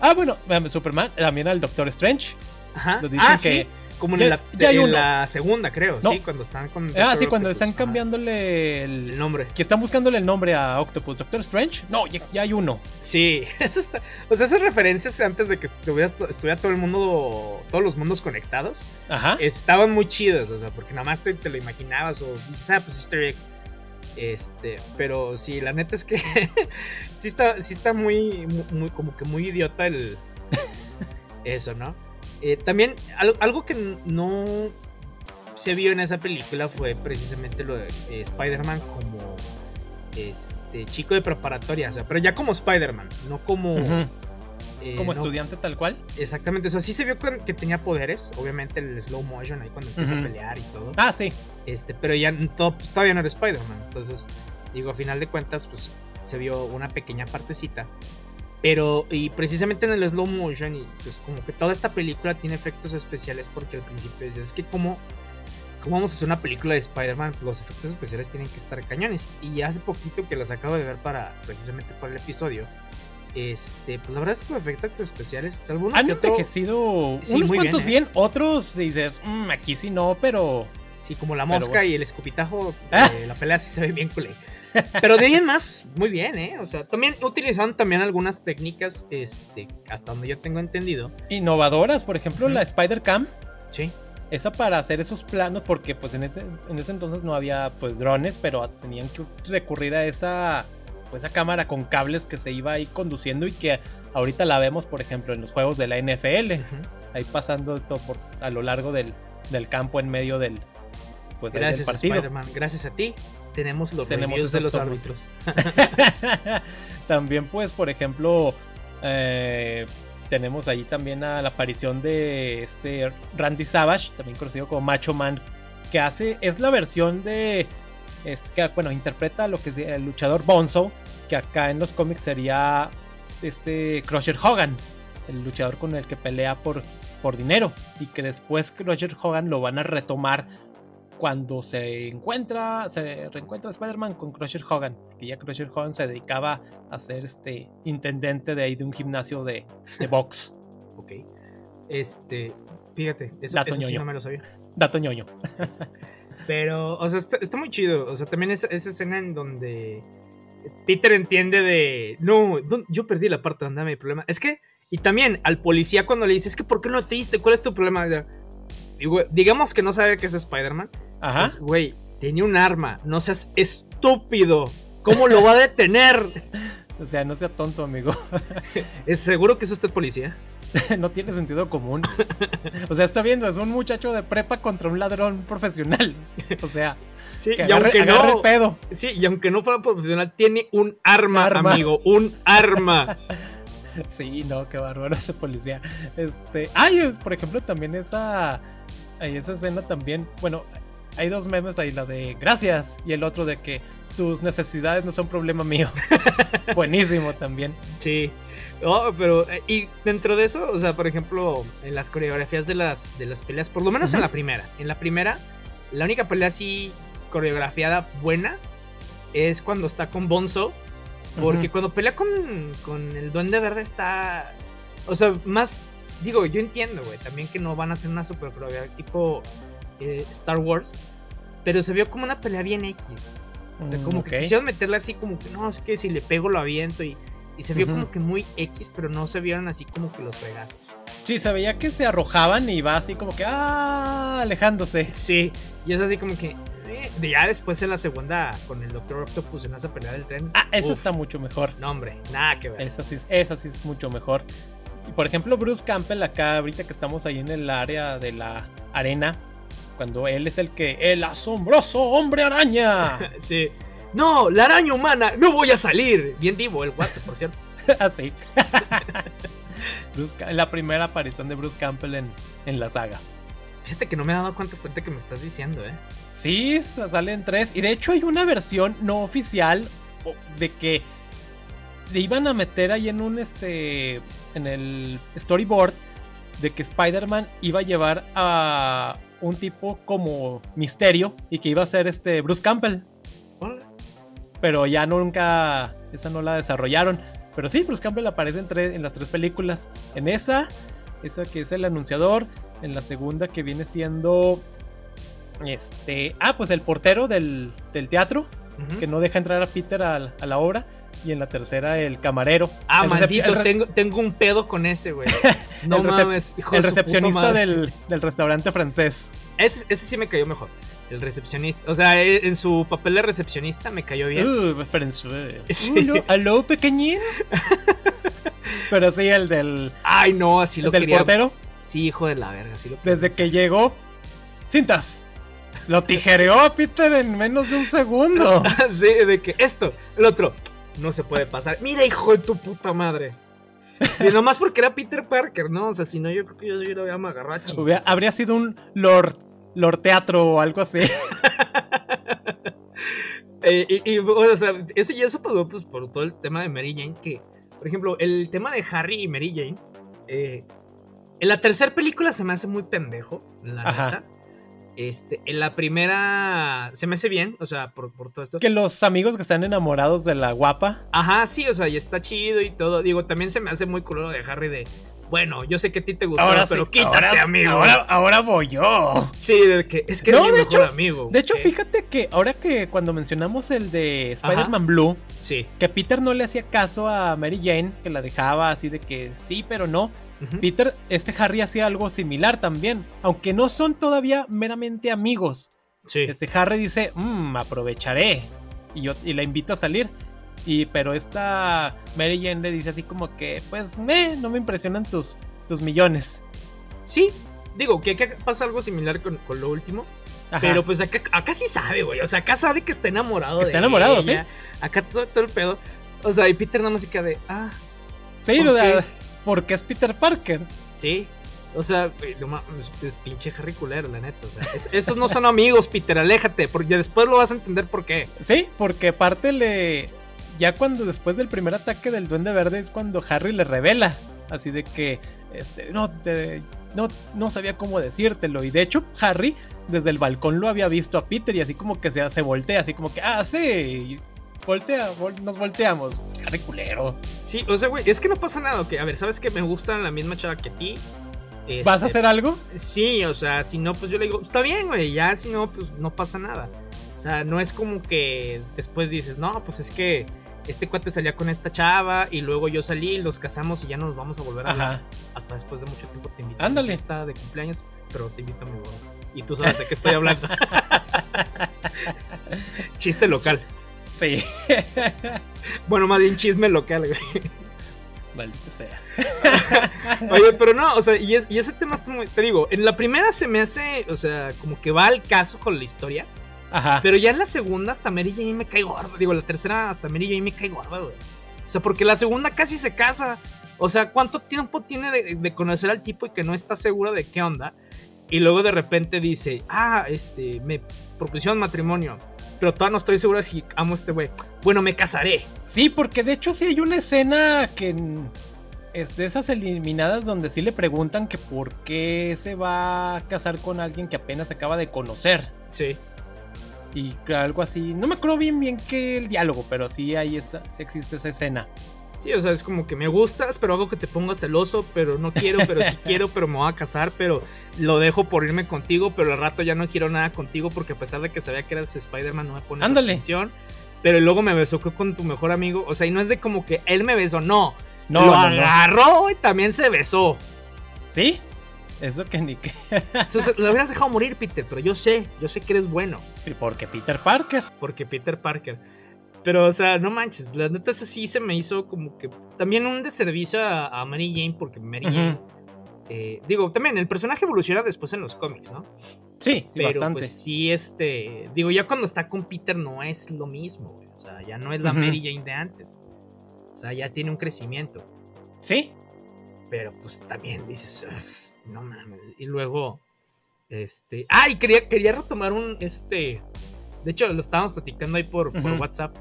Ah, bueno, Superman, también al Doctor Strange. Ajá. Lo dicen ah, que, sí. Como en, la, la, segunda, creo, sí, cuando están con. ah, sí, cuando están cambiándole el, nombre. Que están buscándole el nombre a Octopus. ¿Doctor Strange? No, ya, hay uno. Sí, o sea, esas referencias antes de que estuviera todo el mundo, todos los mundos conectados, Ajá. estaban muy chidas, o sea, porque nada más te, lo imaginabas o dices, ah, pues Easter egg. Este, pero sí, la neta es que sí está, sí está muy, muy, como que muy idiota el. Eso, ¿no? Eh, también, algo, que no se vio en esa película fue precisamente lo de eh, Spider-Man como este chico de preparatoria, o sea, pero ya como Spider-Man, no como. Eh, como estudiante tal cual. Exactamente, eso así se vio que, tenía poderes, obviamente el slow motion ahí cuando empieza a pelear y todo. Ah, sí. Este, pero ya todavía no era Spider-Man, entonces digo, a final de cuentas, pues se vio una pequeña partecita. Pero, y precisamente en el slow motion, y pues como que toda esta película tiene efectos especiales porque al principio dices, es que como, ¿cómo vamos a hacer una película de Spider-Man? Pues los efectos especiales tienen que estar cañones. Y hace poquito que las acabo de ver para, precisamente para el episodio, este, pues la verdad es que los efectos especiales, algunos han envejecido unos cuantos ¿eh? bien, otros dices, mm, aquí sí no, pero... Sí, como la mosca y el escupitajo, ah. la pelea sí se ve bien culé. Pero de ahí en más, muy bien, ¿eh? O sea, también utilizaban también algunas técnicas, este, hasta donde yo tengo entendido. Innovadoras, por ejemplo, la Spider Cam. Sí. Esa para hacer esos planos, porque pues en, este, en ese entonces no había pues drones, pero tenían que recurrir a esa pues esa cámara con cables que se iba ahí conduciendo y que ahorita la vemos, por ejemplo, en los juegos de la NFL, ahí pasando todo por, a lo largo del, del campo en medio del, pues, Gracias, del partido. Gracias a ti tenemos los tenemos de los árbitros. también, pues, por ejemplo, eh, tenemos ahí también a la aparición de este Randy Savage, también conocido como Macho Man, que hace, es la versión de, este, que, bueno, interpreta lo que es el luchador Bonzo, que acá en los cómics sería este Crusher Hogan, el luchador con el que pelea por, por dinero, y que después Crusher Hogan lo van a retomar cuando se encuentra, se reencuentra Spider-Man con Crusher Hogan, que ya Crusher Hogan se dedicaba a ser este intendente de ahí de un gimnasio de, de box. ok. Este, fíjate, eso, sí no me lo sabía. Dato ñoño. Pero, o sea, está, muy chido. O sea, también esa, esa, escena en donde Peter entiende de, no, yo perdí la parte donde me problema. Es que, y también al policía cuando le dice, es que ¿por qué no te diste? ¿Cuál es tu problema? digamos que no sabe que es Spider-Man. Ajá. Pues, güey, tenía un arma. No seas estúpido. ¿Cómo lo va a detener? O sea, no sea tonto, amigo. ¿Es seguro que es usted policía? no tiene sentido común. O sea, está viendo, es un muchacho de prepa contra un ladrón profesional. O sea, sí, y aunque no, pedo. Sí, y aunque no fuera profesional, tiene un arma, amigo, un arma. Sí, no, qué bárbaro ese policía. Este, ay, por ejemplo, también esa, esa escena también, bueno, hay dos memes ahí, la de gracias y el otro de que tus necesidades no son problema mío. Buenísimo también. Sí. Oh, pero, eh, y dentro de eso, o sea, por ejemplo, en las coreografías de las, de las peleas, por lo menos en la primera, en la primera, la única pelea así coreografiada buena es cuando está con Bonzo, porque cuando pelea con, con el Duende Verde está, o sea, más, digo, yo entiendo, güey, también que no van a hacer una super coreografía tipo eh, Star Wars, pero se vio como una pelea bien X. O sea, como mm, que quisieron meterla así como que no, es que si le pego lo aviento y y se vio como que muy X, pero no se vieron así como que los fregazos. Sí, se veía que se arrojaban y va así como que ¡ah! alejándose. Sí, y es así como que. Eh, ya después en la segunda, con el Doctor Octopus en esa pelea del tren. Ah, eso está mucho mejor. No, hombre, nada que ver. Esa sí, esa sí es mucho mejor. Y por ejemplo, Bruce Campbell, acá, ahorita que estamos ahí en el área de la arena, cuando él es el que. ¡El asombroso hombre araña! sí. No, la araña humana, no voy a salir. Bien divo el guate, por cierto. Así. Ah, la primera aparición de Bruce Campbell en, en, la saga. Fíjate que no me he dado cuenta hasta que me estás diciendo, ¿eh? Sí, salen tres. Y de hecho hay una versión no oficial de que le iban a meter ahí en un este. en el storyboard. De que Spider-Man iba a llevar a un tipo como misterio. Y que iba a ser este Bruce Campbell pero ya nunca, esa no la desarrollaron. Pero sí, Bruce Campbell aparece en, en las tres películas. En esa, esa que es el anunciador. En la segunda que viene siendo... Este... Ah, pues el portero del, teatro. Que no deja entrar a Peter a, la obra. Y en la tercera, el camarero. Ah, maldito, tengo, tengo, un pedo con ese, güey. No el mames, El recepcionista del, del, restaurante francés. Ese, ese sí me cayó mejor. El recepcionista. O sea, e, en su papel de recepcionista me cayó bien. Uh, sí. Uh, ¿Aló, pequeñín? Pero sí, el del. Ay, no, así lo ¿Del portero? Sí, hijo de la verga, así lo Desde que llegó. Cintas. Lo tijereó a Peter en menos de un segundo. sí, de que esto, el otro. No se puede pasar. Mira, hijo de tu puta madre. Y nomás porque era Peter Parker, ¿no? O sea, si no, yo creo que yo, yo lo había agarrado a Habría sido un Lord Lord Teatro o algo así. Eh, y, o sea, eso y eso pasó pues, por todo el tema de Mary Jane. Que, por ejemplo, el tema de Harry y Mary Jane. Eh, en la tercera película se me hace muy pendejo, la Ajá. Este, en la primera se me hace bien, o sea, por, por, todo esto. Que los amigos que están enamorados de la guapa. Ajá, sí, o sea, y está chido y todo. Digo, también se me hace muy culero de Harry de bueno, yo sé que a ti te gustó, pero quítate, amigo. Ahora, voy yo. Sí, de que es que no, de hecho, amigo. De hecho, fíjate que ahora que cuando mencionamos el de Spider-Man Blue, sí. que Peter no le hacía caso a Mary Jane, que la dejaba así de que sí, pero no. Peter, este Harry hacía algo similar también, aunque no son todavía meramente amigos. Sí. Este Harry dice, mmm, aprovecharé. Y, yo, y la invito a salir. Y pero esta Mary Jane le dice así como que, pues, me, no me impresionan tus, tus millones. Sí, digo que acá pasa algo similar con, lo último. Pero pues acá, acá sí sabe, güey. O sea, acá sabe que está enamorado. Está enamorado, sí. Acá todo, el pedo. O sea, y Peter nada más se queda de, ah. Sí, lo de, porque es Peter Parker. Sí. O sea, es, pinche Harry culero, la neta. O sea, esos no son amigos, Peter, aléjate, porque después lo vas a entender por qué. Sí, porque aparte le, ya cuando después del primer ataque del Duende Verde es cuando Harry le revela. Así de que, este, no, no, no sabía cómo decírtelo. Y de hecho, Harry desde el balcón lo había visto a Peter y así como que se, se voltea, así como que, ah, sí, voltea, nos volteamos. Harry culero. Sí, o sea, güey, es que no pasa nada. Que, a ver, ¿sabes que me gustan la misma chava que a ti? ¿Vas a este, hacer algo? Sí, o sea, si no, pues yo le digo, está bien, güey, ya si no, pues no pasa nada. O sea, no es como que después dices, no, pues es que este cuate salía con esta chava y luego yo salí, los casamos y ya no nos vamos a volver a hablar. Hasta después de mucho tiempo te invito Ándale. a esta de cumpleaños, pero te invito a mi boda. Y tú sabes de qué estoy hablando. Chiste local. Sí. bueno, más bien chisme local, güey. Maldito sea. Oye, pero no, o sea, y, ese tema está muy. Te digo, en la primera se me hace, o sea, como que va al caso con la historia. Ajá. Pero ya en la segunda hasta Mary Jane me cae gorda. Digo, la tercera hasta Mary Jane me cae gorda, güey. O sea, porque la segunda casi se casa. O sea, ¿cuánto tiempo tiene de, conocer al tipo y que no está seguro de qué onda? Y luego de repente dice, ah, este, me propusieron matrimonio. Pero todavía no estoy segura si amo a este güey. Bueno, me casaré. Sí, porque de hecho sí hay una escena que es de esas eliminadas donde sí le preguntan que por qué se va a casar con alguien que apenas acaba de conocer. Sí. Y algo así. No me acuerdo bien bien que el diálogo, pero sí hay esa, sí existe esa escena. Sí, o sea, es como que me gustas, pero hago que te pongas celoso, pero no quiero, pero sí quiero, pero me voy a casar, pero lo dejo por irme contigo, pero al rato ya no quiero nada contigo porque a pesar de que sabía que eras Spider-Man no me pones atención. Pero luego me besó con tu mejor amigo, o sea, y no es de como que él me besó, no. No, lo agarró y también se besó. ¿Sí? Eso que ni que. Entonces, lo hubieras dejado morir, Peter, pero yo sé, yo sé que eres bueno. ¿Y por qué Peter Parker? Porque Peter Parker. Pero, o sea, no manches, la neta sí se me hizo como que también un deservicio a, Mary Jane, porque Mary Jane. Eh, digo, también el personaje evoluciona después en los cómics, ¿no? Sí, pero bastante. pues sí, este. Digo, ya cuando está con Peter no es lo mismo, güey. O sea, ya no es la Mary Jane de antes. O sea, ya tiene un crecimiento. Sí. Pero pues también dices, no mames. Y luego, este. Ah, y quería, quería retomar un, este. De hecho, lo estábamos platicando ahí por, WhatsApp.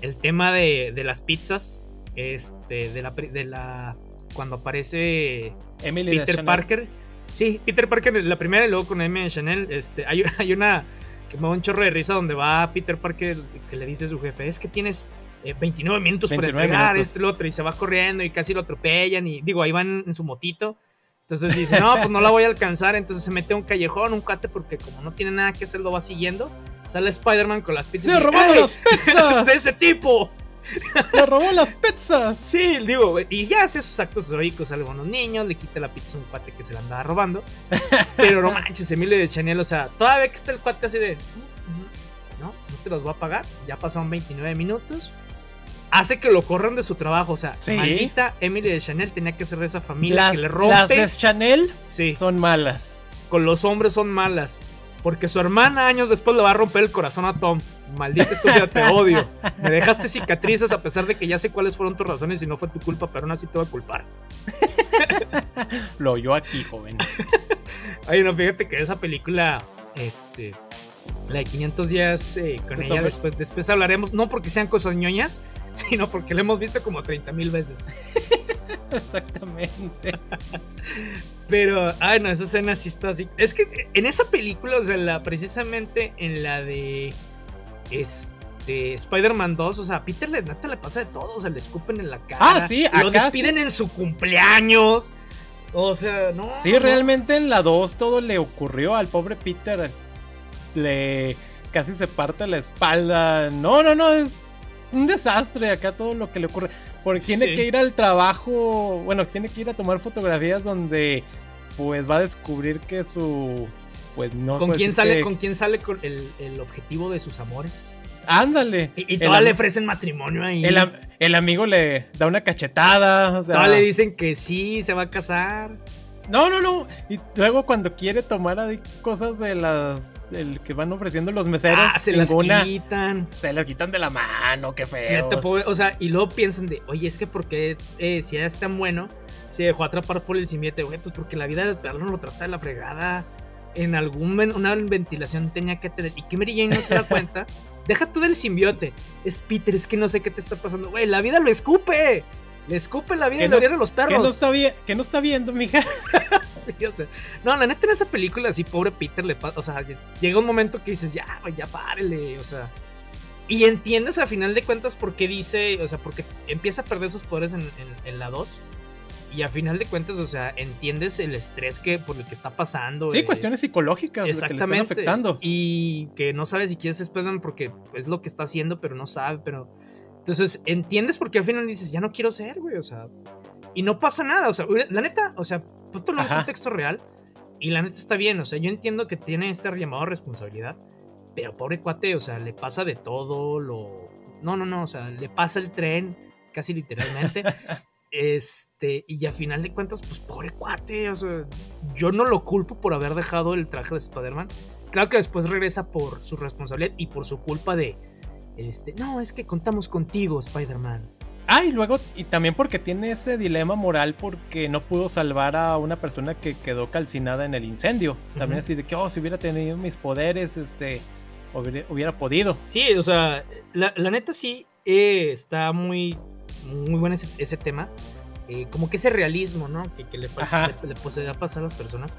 El tema de, las pizzas. Este, de la, de la. Cuando aparece Emily Peter Parker. Sí, Peter Parker la primera y luego con Emily Chanel. Este, hay, hay una que me da un chorro de risa donde va Peter Parker que le dice a su jefe: Es que tienes 29 eh, minutos para entregar esto y lo otro. Y se va corriendo y casi lo atropellan. Y digo, ahí van en su motito. Entonces dice, no, pues no la voy a alcanzar. Entonces se mete a un callejón, un cate, porque como no tiene nada que hacer, lo va siguiendo. Sale Spider-Man con las pizzas. ¡Se robó las pizzas! ¡Ese tipo! ¡Le robó las pizzas! Sí, digo, y ya hace sus actos heroicos a algunos niños, le quita la pizza a un cuate que se la andaba robando. Pero no manches, Emilio de Chanel, o sea, todavía que está el cuate así de. No, no te los voy a pagar. Ya pasaron 29 minutos hace que lo corran de su trabajo. O sea, maldita Emily de Chanel tenía que ser de esa familia que le rompe. Las de Chanel sí. son malas. Con los hombres son malas. Porque su hermana años después le va a romper el corazón a Tom. Maldita estúpida, te odio. Me dejaste cicatrices a pesar de que ya sé cuáles fueron tus razones y no fue tu culpa, pero aún así te voy a culpar. Lo oyó aquí, jóvenes. Ay, no, fíjate que esa película, este, la de 500 días eh, con ella, después, después hablaremos, no porque sean cosas ñoñas, sino porque lo hemos visto como 30 mil veces. Exactamente. Pero, ay, no, esa escena sí está así. Es que en esa película, o sea, la, precisamente en la de este Spider-Man 2, o sea, a Peter le, neta le pasa de todo, o sea, le escupen en la cara. Ah, sí, Lo despiden en su cumpleaños. O sea, no. Sí, realmente en la 2 todo le ocurrió al pobre Peter. Le casi se parte la espalda. No, no, no, es un desastre acá todo lo que le ocurre. Porque tiene que ir al trabajo, bueno, tiene que ir a tomar fotografías donde pues va a descubrir que su pues no ¿Con quién sale con quién sale con el, objetivo de sus amores? Ándale. Y, y le ofrecen matrimonio ahí. El, amigo le da una cachetada. O sea, le dicen que sí, se va a casar. No, no, no. Y luego cuando quiere tomar ahí cosas de las el que van ofreciendo los meseros, ah, se las quitan. Se las quitan de la mano, qué feo. O sea, y luego piensan de, oye, es que porque eh, si es tan bueno, se dejó atrapar por el simbiote, güey, pues porque la vida de perro no lo trata de la fregada. En algún una ventilación tenía que tener. Y que Mary Jane no se da cuenta. Deja tú del simbiote. Es Peter, es que no sé qué te está pasando. Güey, la vida lo escupe. Le escupe la vida y la vida de los perros. Que no está, bien, que no está viendo, mija. sí, o sea. No, la neta en esa película, así, pobre Peter le pasa. O sea, llega un momento que dices, ya, ya párele. O sea. Y entiendes a final de cuentas por qué dice. O sea, porque empieza a perder sus poderes en, la 2. Y a final de cuentas, o sea, entiendes el estrés que por el que está pasando. Sí, eh, cuestiones psicológicas exactamente, que le están afectando. Y que no sabe si quieres esperar porque es lo que está haciendo, pero no sabe, pero entonces, entiendes por qué al final dices, ya no quiero ser, güey, o sea. Y no pasa nada, o sea, la neta, o sea, ponte en un contexto real. Y la neta está bien, o sea, yo entiendo que tiene este llamado responsabilidad. Pero pobre cuate, o sea, le pasa de todo, lo. no, no, no, o sea, le pasa el tren casi literalmente. Este, y a final de cuentas, pues pobre cuate, o sea, yo no lo culpo por haber dejado el traje de Spider-Man. Claro que después regresa por su responsabilidad y por su culpa de, este, no, es que contamos contigo, Spider-Man. Ah, y luego, y también porque tiene ese dilema moral porque no pudo salvar a una persona que quedó calcinada en el incendio. También así de que, oh, si hubiera tenido mis poderes, este, hubiera, podido. Sí, o sea, la, neta sí eh, está muy muy bueno ese, tema. Eh, como que ese realismo, ¿no? Que, le, le, le, a pasar a las personas.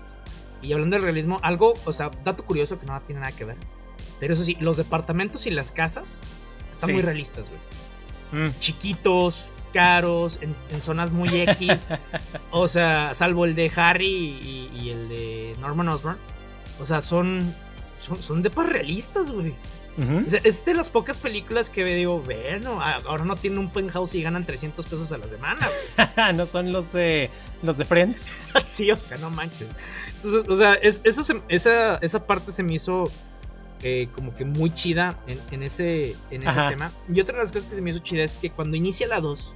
Y hablando del realismo, algo, o sea, dato curioso que no tiene nada que ver. Pero eso sí, los departamentos y las casas están muy realistas, güey. Mm. Chiquitos, caros, en, zonas muy X. o sea, salvo el de Harry y, el de Norman Osborn. O sea, son, son, son depas realistas, güey es de las pocas películas que digo, bueno, ahora no tienen un penthouse y ganan 300 pesos a la semana. no son los de, los de Friends. sí, o sea, no manches. Entonces, o sea, eso esa, esa parte se me hizo eh, como que muy chida en, ese, en ese tema. Y otra de las cosas que se me hizo chida es que cuando inicia la 2,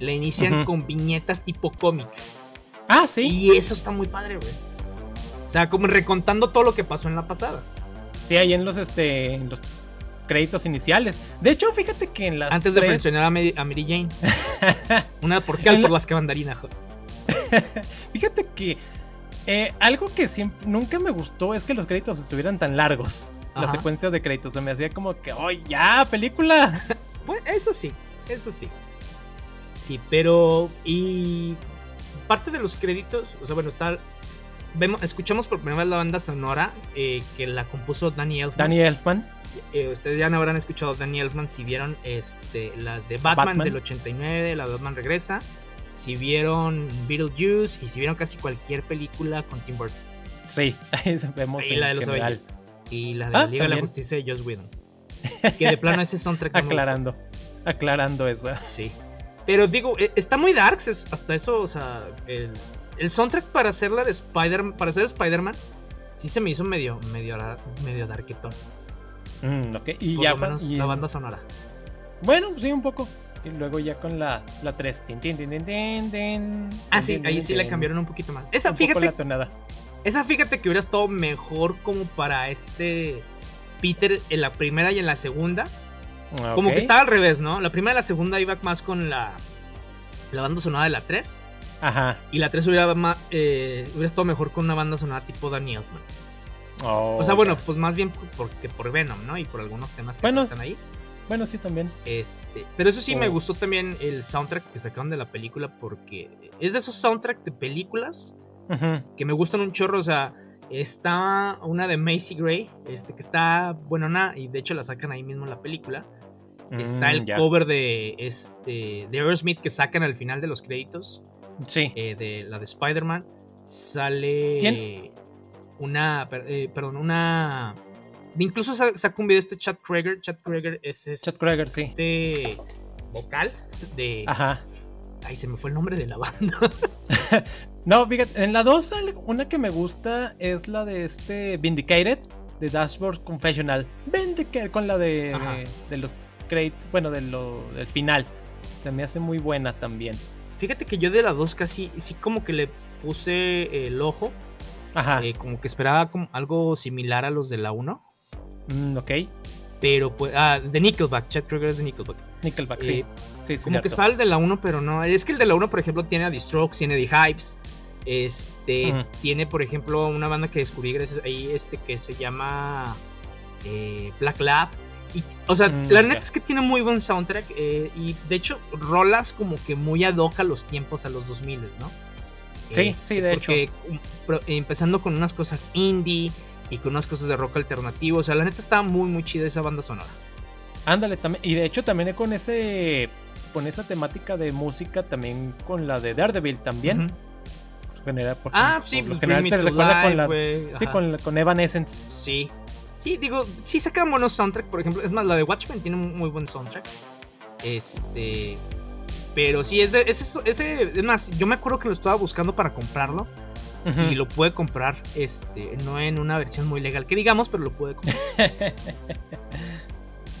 la inician con viñetas tipo cómic. Ah, sí. Y eso está muy padre, güey. O sea, como recontando todo lo que pasó en la pasada. Sí, ahí en los, este, en los créditos iniciales. De hecho, fíjate que en las. Antes de mencionar a, Mary, Jane. Una por qué por las que mandarina. fíjate que eh, algo que siempre nunca me gustó es que los créditos estuvieran tan largos. La secuencia de créditos. Se me hacía como que, ¡oh, ya, película! pues eso sí, eso sí. Sí, pero. Y. Parte de los créditos, o sea, bueno, está vemos, escuchamos por primera vez la banda sonora eh, que la compuso Danny Elfman. Danny Elfman. Eh, ustedes ya no habrán escuchado Danny Elfman si vieron este, las de Batman, del 89, la de Batman Regresa, si vieron Beetlejuice y si vieron casi cualquier película con Tim Burton. Sí, vemos. Y la de los Avengers. Y la de la ah, Liga de la Justicia de Joss Whedon. Que de plano ese soundtrack. aclarando, aclarando eso. Sí. Pero digo, e, está muy darks, hasta eso, o sea, el, el soundtrack para hacer la de Spider para hacer Spider-Man, sí se me hizo medio, medio, medio darketón. Mm, ok, y Por ya. Lo menos la banda sonora. Bueno, sí, un poco. Y luego ya con la, la 3. ah, sí, ahí sí le cambiaron un poquito más. Esa, fíjate. La tonada. Esa, fíjate que hubiera estado mejor como para este Peter en la primera y en la segunda. Ah, como que estaba al revés, ¿no? La primera y la segunda iba más con la, la banda sonora de la 3. Ajá. Y la 3 hubiera, eh, hubiera estado mejor con una banda sonora tipo Danny Elfman. Oh, o sea, bueno, pues más bien porque por Venom, ¿no? Y por algunos temas que están ahí. Bueno, sí, también. Este, pero eso sí me oh. gustó también el soundtrack que sacaron de la película porque es de esos soundtracks de películas que me gustan un chorro. O sea, está una de Macy Gray, este, que está buenona y de hecho la sacan ahí mismo en la película. está mm, el cover de este de Aerosmith que sacan al final de los créditos. Sí. Eh, de la de Spider-Man. Sale una. Eh, perdón, una. Incluso sacó un video este Chad Kreger. Chad Kreger es este. Chad sí. Este vocal de. Ajá. Ay, se me fue el nombre de la banda. no, fíjate, en la 2 una que me gusta es la de este Vindicated, de Dashboard Confessional. Vindicated con la de, de, los credits, bueno, de lo, del final. Se me hace muy buena también. Fíjate que yo de la 2 casi, sí como que le puse el ojo. Ajá. Eh, como que esperaba como algo similar a los de la 1. Mm, ok. Pero pues. Ah, de Nickelback. Chad Kruger es de Nickelback. Nickelback, sí. Eh, sí, sí. Como que esperaba el de la 1, pero no. Es que el de la 1, por ejemplo, tiene a The Strokes, tiene a The Hypes. Este. Tiene, por ejemplo, una banda que descubrí gracias ahí, este, que se llama. Eh, Black Lab o sea, mm, la neta es que tiene muy buen soundtrack eh, y de hecho rolas como que muy ad hoc a los tiempos, a los 2000, ¿no? Sí, sí, de porque, hecho. Um, empezando con unas cosas indie y con unas cosas de rock alternativo, o sea, la neta está muy, muy chida esa banda sonora. Ándale, también, y de hecho también con ese, con esa temática de música, también con la de Daredevil también. ah, sí, pues general se recuerda con la, sí, con, con Evanescence. Sí, Sí, digo, sí sacan buenos soundtrack, por ejemplo. Es más, la de Watchmen tiene un muy buen soundtrack. Este. Pero sí, es de, ese, es más, yo me acuerdo que lo estaba buscando para comprarlo. Y lo pude comprar, este, no en una versión muy legal que digamos, pero lo pude comprar.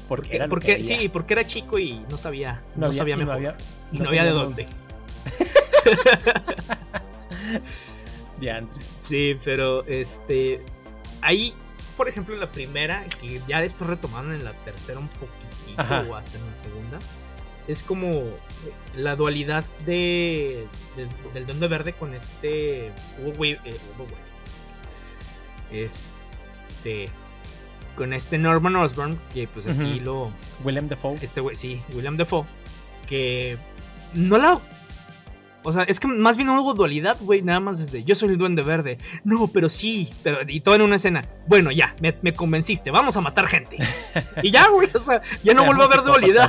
Porque, era porque sí, porque era chico y no sabía, no, sabía mejor. y no había de dónde. Diantres. Sí, pero este. Ahí, por ejemplo, en la primera, que ya después retomaron en la tercera un poquitito o hasta en la segunda. Es como la dualidad de, del Duende Verde con este Hugo eh, Este con este Norman Osborn, que pues aquí lo. William Defoe. Este güey, sí, William Defoe. Que no la o sea, es que más bien no hubo dualidad, güey, nada más desde yo soy el duende verde. No, pero sí, pero y todo en una escena. Bueno, ya, me, convenciste, vamos a matar gente. Y ya, güey, o sea, ya no vuelvo a ver dualidad.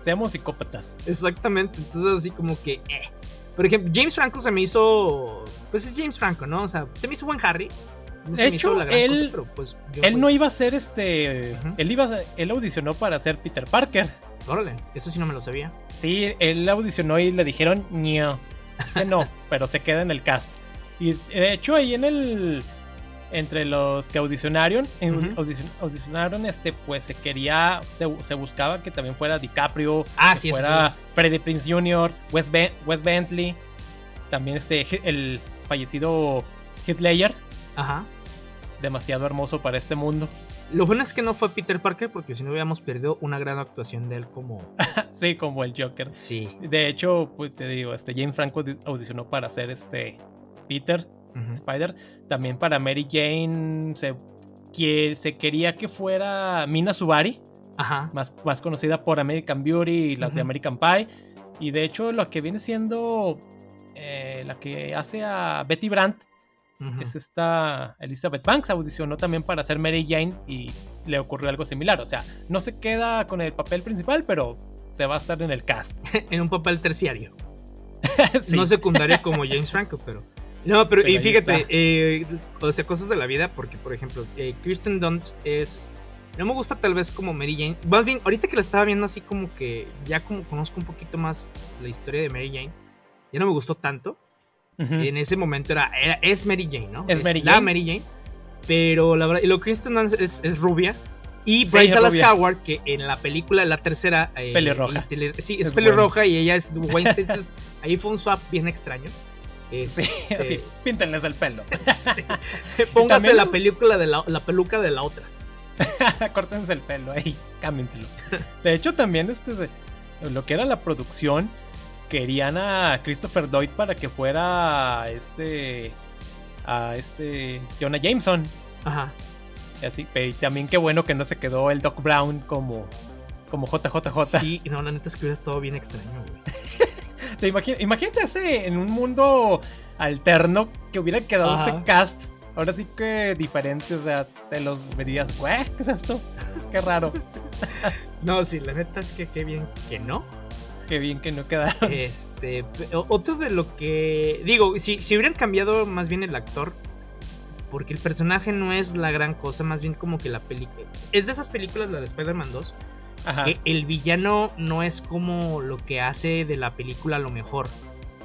Seamos psicópatas. Exactamente, entonces así como que... Eh. Por ejemplo, James Franco se me hizo... Pues es James Franco, ¿no? O sea, se me hizo buen Harry. de hecho, él, pues, él no pues iba a ser este... Él iba él audicionó para ser Peter Parker. Órale, eso sí no me lo sabía. Sí, él audicionó y le dijeron, no, este no, pero se queda en el cast. Y de hecho ahí en el... Entre los que audicionaron, audicionaron, este, pues se quería, se, buscaba que también fuera DiCaprio, ah, que fuera Freddie Prince Jr., Wes, Bentley, también este, el fallecido Hitler. Ajá. Demasiado hermoso para este mundo. Lo bueno es que no fue Peter Parker porque si no hubiéramos perdido una gran actuación de él como... sí, como el Joker. Sí. De hecho, pues te digo, este James Franco audicionó para ser este Peter Spider. También para Mary Jane se, que, se quería que fuera Mina Subari. Ajá. Más, más conocida por American Beauty y las de American Pie. Y de hecho, lo que viene siendo eh, la que hace a Betty Brandt es esta Elizabeth Banks, audicionó también para ser Mary Jane y le ocurrió algo similar. O sea, no se queda con el papel principal, pero se va a estar en el cast. en un papel terciario. No secundario como James Franco, pero. No, pero, y fíjate, eh, o sea, cosas de la vida, porque por ejemplo, eh, Kirsten Dunst es. No me gusta tal vez como Mary Jane. Más bien, ahorita que la estaba viendo así como que ya como conozco un poquito más la historia de Mary Jane, ya no me gustó tanto. En ese momento era, es Mary Jane, ¿no? Es, Mary la Mary Jane. Pero la verdad, lo Kristen Dunst es, rubia. Y Bryce Dallas Howard, que en la película, la tercera. Eh, pelirroja. sí, es, pelirroja y ella es Wayne Entonces, ahí fue un swap bien extraño. Sí, este, así, píntenles el pelo. sí. Póngase la película de la, la, peluca de la otra. Córtense el pelo ahí, cámbienselo. De hecho, también este, lo que era la producción querían a Christopher Lloyd para que fuera este a este Jonah Jameson. Ajá. Y así, pero también qué bueno que no se quedó el Doc Brown como como JJJ. Sí, no, la neta es que hubiera estado bien extraño, güey. ¿Te imagínate ese en un mundo alterno que hubiera quedado ese cast. Ahora sí que diferente, o sea, te los verías, güey, ¿qué es esto? Qué raro. no, sí, la neta es que qué bien que no. Qué bien que no quedaron. Este, otro de lo que. Digo, si, si hubieran cambiado más bien el actor, porque el personaje no es la gran cosa, más bien como que la película. Es de esas películas, la de Spider-Man 2, que el villano no es como lo que hace de la película lo mejor,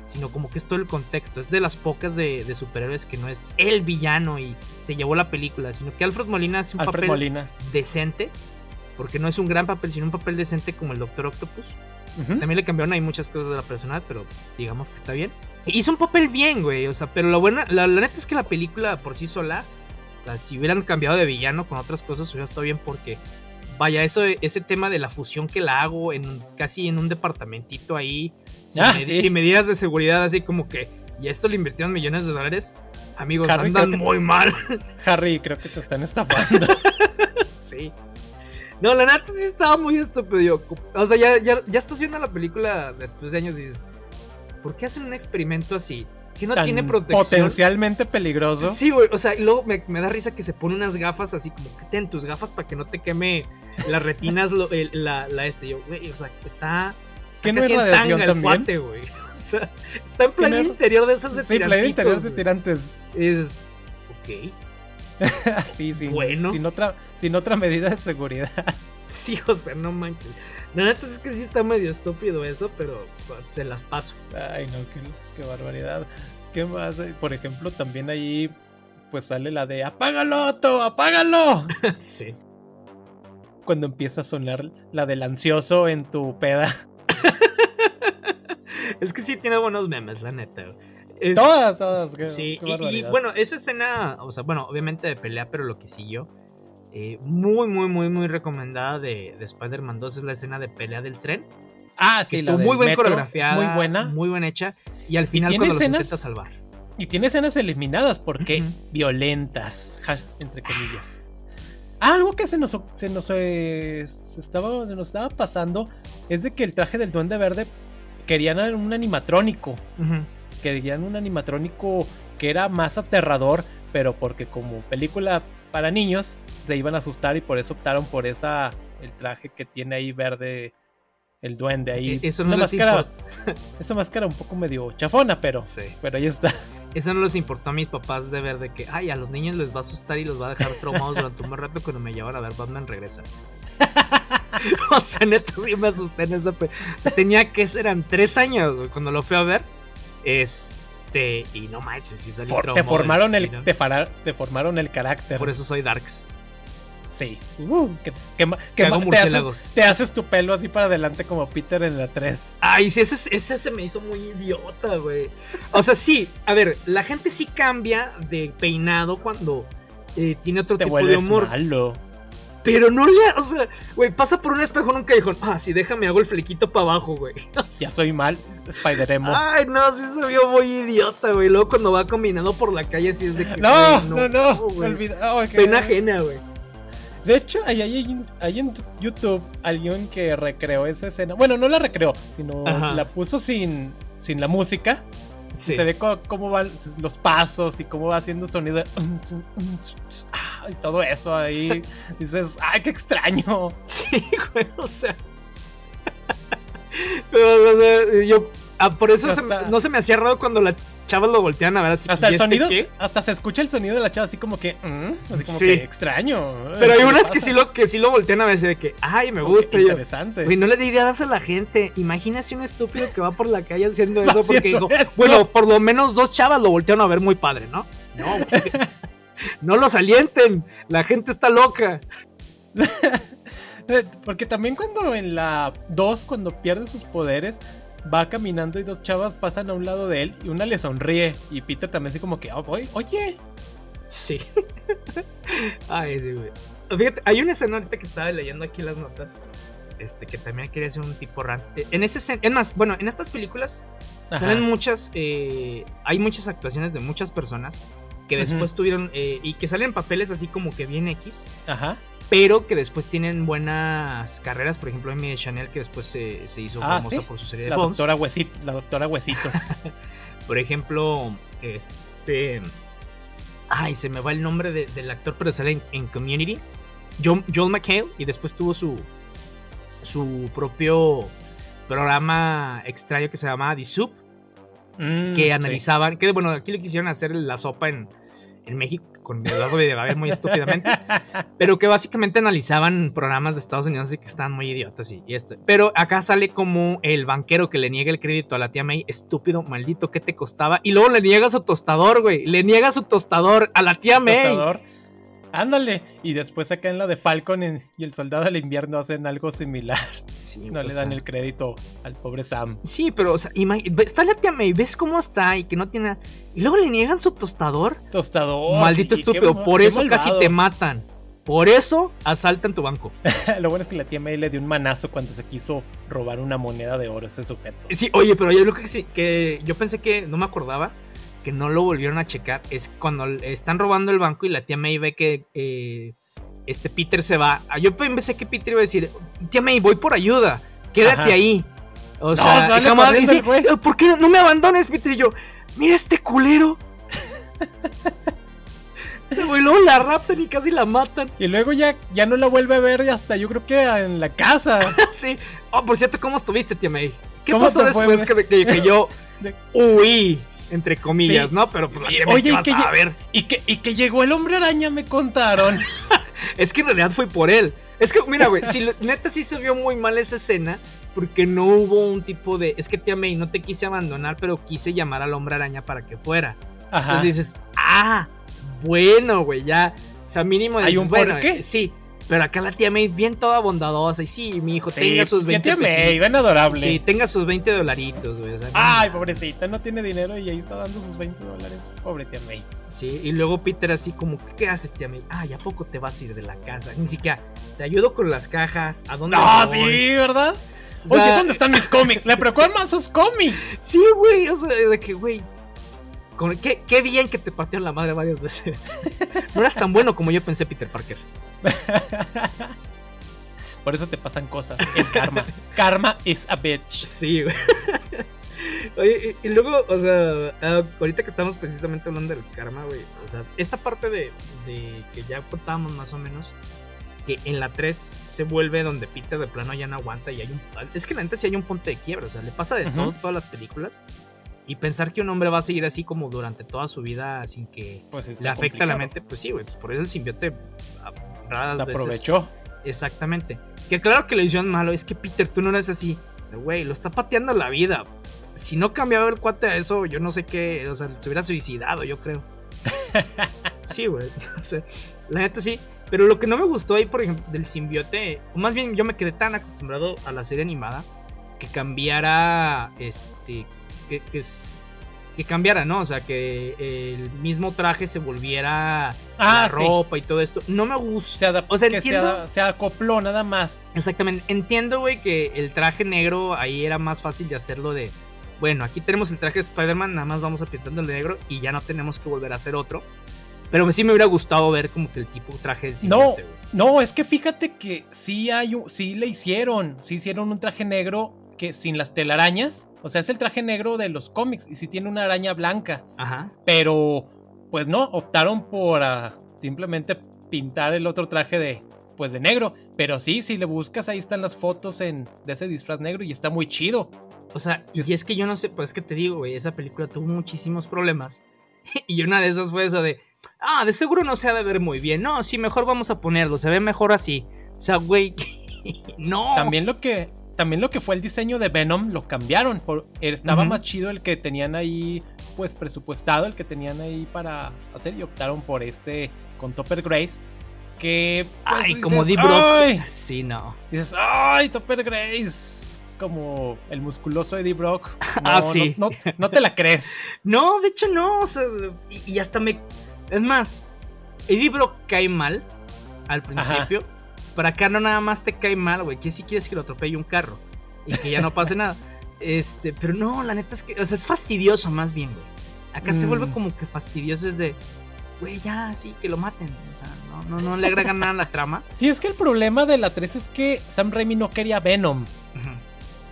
sino como que es todo el contexto. Es de las pocas de, superhéroes que no es el villano y se llevó la película, sino que Alfred Molina hace un papel decente, porque no es un gran papel, sino un papel decente como el Doctor Octopus. También le cambiaron ahí muchas cosas de la personal, pero digamos que está bien. Hizo un papel bien, güey. O sea, pero lo buena, la, neta es que la película por sí sola, si hubieran cambiado de villano con otras cosas, hubiera estado bien porque, vaya, eso, ese tema de la fusión que la hago en casi en un departamentito ahí, ah, sin, medidas de seguridad, así como que, y esto le invirtieron millones de dólares, amigos, andan muy mal. Harry, creo que te están estafando. sí. No, la neta sí estaba muy estúpido. O sea, ya, ya, ya estás viendo la película después de años y dices, ¿por qué hacen un experimento así? Que no tiene protección. Potencialmente peligroso. Sí, güey. O sea, y luego me, da risa que se pone unas gafas así como que ten tus gafas para que no te queme las retinas, la, la este. Yo, güey, o sea, está. ¿Qué no es radiación también? Cuate, güey. O sea, está en plan interior de esas de Sí, plan interior de tirantes. Y dices, ok. sí, sí. Bueno. Sin otra, sin otra medida de seguridad. sí, o sea, no manches. La neta es que sí está medio estúpido eso, pero se las paso. Ay, no, qué, barbaridad. ¿Qué más? Por ejemplo, también ahí pues sale la de apágalo, Otto, apágalo. sí. cuando empieza a sonar la del ansioso en tu peda. es que sí tiene buenos memes, la neta. todas, todas. sí, y, bueno, esa escena, o sea, bueno, obviamente de pelea, pero lo que siguió, eh, muy, muy, muy, muy recomendada de, de Spider-Man 2 es la escena de pelea del tren. Ah, sí, estuvo muy bien coreografiada, muy buena, muy bien hecha, y al final cuando los intenta salvar. Y tiene escenas eliminadas porque violentas, entre comillas. Algo que se nos, se nos, eh, estaba, se nos estaba pasando es de que el traje del Duende Verde querían un animatrónico. Querían un animatrónico que era más aterrador, pero porque como película para niños se iban a asustar y por eso optaron por esa el traje que tiene ahí verde el duende ahí. E-, eso no máscara, esa máscara un poco medio chafona, pero, sí. pero ahí está. Eso no les importó a mis papás de ver de que, ay, a los niños les va a asustar y los va a dejar traumados durante un buen rato cuando me llevan a ver Batman regresa. o sea, neta, sí me asusté en esa. O tenía que ser, eran tres años cuando lo fui a ver. Este, y no manches, si salí te formaron el, te, te formaron el carácter. Por eso soy Darks. Sí. Uh, que, te, haces, tu pelo así para adelante como Peter en la 3. Ay, sí, ese, ese se me hizo muy idiota, güey. O sea, sí, a ver, la gente sí cambia de peinado cuando eh, tiene otro tipo de humor. Malo. Pero no le. O sea, güey, pasa por un espejo en un callejón. Ah, sí, déjame, hago el flequito para abajo, güey. ya soy mal, Spider-Emo. Ay, no, sí se vio muy idiota, güey. Luego cuando va combinando por la calle, así es de que. No, no, no, no. Olvida, Pena ajena, güey. De hecho, hay, hay, en YouTube alguien que recreó esa escena. Bueno, no la recreó, sino la puso sin, sin la música. Se ve cómo, van los pasos y cómo va haciendo sonido. y todo eso ahí. Dices, ¡ay, qué extraño! Sí, güey, o sea. Pero, o sea, yo. Ah, por eso no se me hacía raro cuando la chavas lo voltean a ver así. Hasta el este sonido, hasta se escucha el sonido de la chava así como que, mm", así como que extraño. Pero hay unas que sí lo que sí lo voltean a ver así de que, ay, me gusta. interesante. Güey, no le di ideas a la gente. Imagínese un estúpido que va por la calle haciendo eso porque dijo, bueno, por lo menos dos chavas lo voltearon a ver muy padre, ¿no? No, güey. no los alienten. La gente está loca. Porque también cuando en la 2, cuando pierde sus poderes, va caminando y dos chavas pasan a un lado de él y una le sonríe y Peter también así como que, oh, oye. Sí. Ay, sí, güey. Fíjate, hay una escena ahorita que estaba leyendo aquí las notas. Este, que también quería hacer un tipo rant. Eh, en ese es más, bueno, en estas películas salen muchas, eh, hay muchas actuaciones de muchas personas que después tuvieron, eh, y que salen papeles así como que bien X. Ajá pero que después tienen buenas carreras. Por ejemplo, Amy Chanel, que después se, hizo ah, famosa por su serie de la Doctora la doctora Huesitos. por ejemplo, este. Ay, se me va el nombre del actor, pero sale en, Community. Joel, McHale, y después tuvo su, su propio programa extraño que se llamaba The Soup. Mm, que analizaban, que bueno, aquí le quisieron hacer la sopa en, en México con Eduardo Videgaray muy estúpidamente, pero que básicamente analizaban programas de Estados Unidos y que estaban muy idiotas y, esto. Pero acá sale como el banquero que le niega el crédito a la tía May, estúpido, maldito, ¿qué te costaba? Y luego le niega su tostador, güey, le niega su tostador a la tía May. ¿Tostador? Ándale. Y después acá en la de Falcon y el Soldado del Invierno hacen algo similar. No le dan el crédito al pobre Sam. Sí, pero, o sea, está la tía May, ves cómo está y que no tiene. Y luego le niegan su tostador. Tostador. Maldito estúpido, por eso casi te matan. Por eso asaltan tu banco. Lo bueno es que la tía May le dio un manazo cuando se quiso robar una moneda de oro ese sujeto. Sí, oye, pero yo creo que sí, que yo pensé que no me acordaba que no lo volvieron a checar es cuando están robando el banco y la tía May ve que eh, este Peter se va. Ah, yo pensé que Peter iba a decir, tía May, voy por ayuda, quédate ahí. O sea, dice, ¿por qué no me abandones, Peter? Y yo, mira este culero. y luego la raptan y casi la matan. Y luego ya, ya no la vuelve a ver hasta yo creo que en la casa. sí. Oh, por cierto, ¿cómo estuviste, tía May? ¿Qué pasó después que, que, yo huí? entre comillas, ¿no? Pero pues la Oye, y que, a ver. Y que, y que llegó el hombre araña, me contaron. Es que en realidad fue por él. Es que, mira, güey, si neta sí se vio muy mal esa escena, porque no hubo un tipo de. Es que te amé y no te quise abandonar, pero quise llamar al hombre araña para que fuera. Ajá. Entonces dices, ah, bueno, güey, ya. O sea, mínimo. ¿Hay un bueno, qué? Sí. Pero acá la tía May bien toda bondadosa. Y sí, mi hijo, tenga sus 20 tía May, ven adorable. Sí, tenga sus 20 dolaritos, güey. Ay, pobrecita, no tiene dinero y ahí está dando sus 20 dólares. Pobre tía May. Sí, y luego Peter así como, ¿qué haces, tía May? Ah, ¿ya poco te vas a ir de la casa? Ni siquiera, te ayudo con las cajas. ¿A dónde Ah, sí, ¿verdad? Oye, ¿dónde están mis cómics? Le preocupan más sus cómics. Sí, güey, o sea, de que, güey, Qué, qué, bien que te partieron la madre varias veces. No eras tan bueno como yo pensé, Peter Parker. Por eso te pasan cosas. El karma. karma is a bitch. Sí, güey. Oye, y, luego, o sea, ah, ahorita que estamos precisamente hablando del karma, güey. O sea, esta parte de, de que ya contábamos más o menos. Que en la 3 se vuelve donde Peter de plano ya no aguanta y hay un. Es que la neta sí hay un punto de quiebra. O sea, le pasa de todo, todas las películas. Y pensar que un hombre va a seguir así como durante toda su vida sin que pues le afecte a la mente, pues sí, güey. Pues por eso el simbiote raras aprovechó. Exactamente. Que claro que le hicieron malo, es que Peter, tú no eres así. O sea, güey, lo está pateando la vida. Si no cambiaba el cuate a eso, yo no sé qué. O sea, se hubiera suicidado, yo creo. sí, güey. O sea, la neta sí. Pero lo que no me gustó ahí, por ejemplo, del simbiote, o más bien yo me quedé tan acostumbrado a la serie animada que cambiara este que, es, que cambiara, ¿no? O sea, que el mismo traje se volviera ah, la ropa y todo esto. No me gusta. o sea, entiendo, se, acopló nada más. Exactamente. Entiendo, güey, que el traje negro ahí era más fácil de hacerlo de. Bueno, aquí tenemos el traje de Spider-Man, nada más vamos a pintando el negro y ya no tenemos que volver a hacer otro. Pero sí me hubiera gustado ver como que el tipo traje del No, no, es que fíjate que sí hay un, sí le hicieron, sí hicieron un traje negro que sin las telarañas. O sea, es el traje negro de los cómics y si tiene una araña blanca. Ajá. Pero, pues no, optaron por ah, simplemente pintar el otro traje de, pues de negro. Pero sí, si le buscas, ahí están las fotos en, de ese disfraz negro y está muy chido. O sea, y es que yo no sé, pues es que te digo, güey, esa película tuvo muchísimos problemas. y una de esas fue eso de, ah, de seguro no se ha de ver muy bien. No, sí, mejor vamos a ponerlo, se ve mejor así. O sea, güey, no. También lo que, también lo que fue el diseño de Venom lo cambiaron. Por, estaba más chido el que tenían ahí, pues presupuestado, el que tenían ahí para hacer y optaron por este con Topper Grace. Que. Pues, ay, como Deep Brock. Sí, no. Dices, ay, Topper Grace. Como el musculoso Eddie Brock. ah, sí. No, no, te la crees. no, de hecho no. O sea, y, hasta me. Es más, Eddie Brock cae mal al principio. Para acá no nada más te cae mal, güey. Que si quieres que lo atropelle un carro y que ya no pase nada. Este, pero no, la neta es que, o sea, es fastidioso más bien, güey. Acá se vuelve mm. como que fastidioso es de, güey, ya, sí, que lo maten. O sea, no, no, le agregan nada a la trama. Sí, es que el problema de la 3 es que Sam Raimi no quería Venom.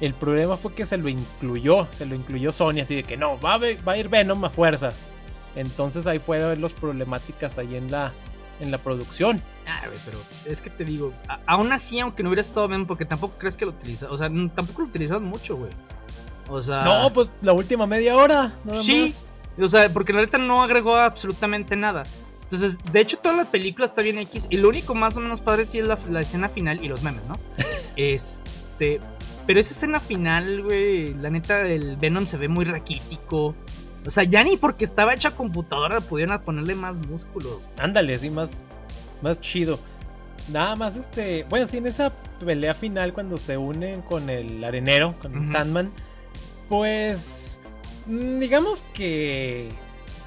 El problema fue que se lo incluyó, se lo incluyó Sony, así de que no, va a, va a ir Venom a fuerza. Entonces ahí fueron los problemáticas ahí en la, en la producción. Ah, pero es que te digo, aún así, aunque no hubiera estado bien, porque tampoco crees que lo utiliza, o sea, tampoco lo utilizaban mucho, güey. O sea. No, pues la última media hora, nada sí, O sea, porque la neta no agregó absolutamente nada. Entonces, de hecho, toda la película está bien X. Y lo único más o menos padre sí es la, la escena final y los memes, ¿no? este. Pero esa escena final, güey, la neta, el Venom se ve muy raquítico. O sea, ya ni porque estaba hecha computadora pudieron ponerle más músculos. Ándale, así más, más chido. Nada más este. Bueno, sí, en esa pelea final, cuando se unen con el arenero, con el Sandman, pues. Mm, digamos que.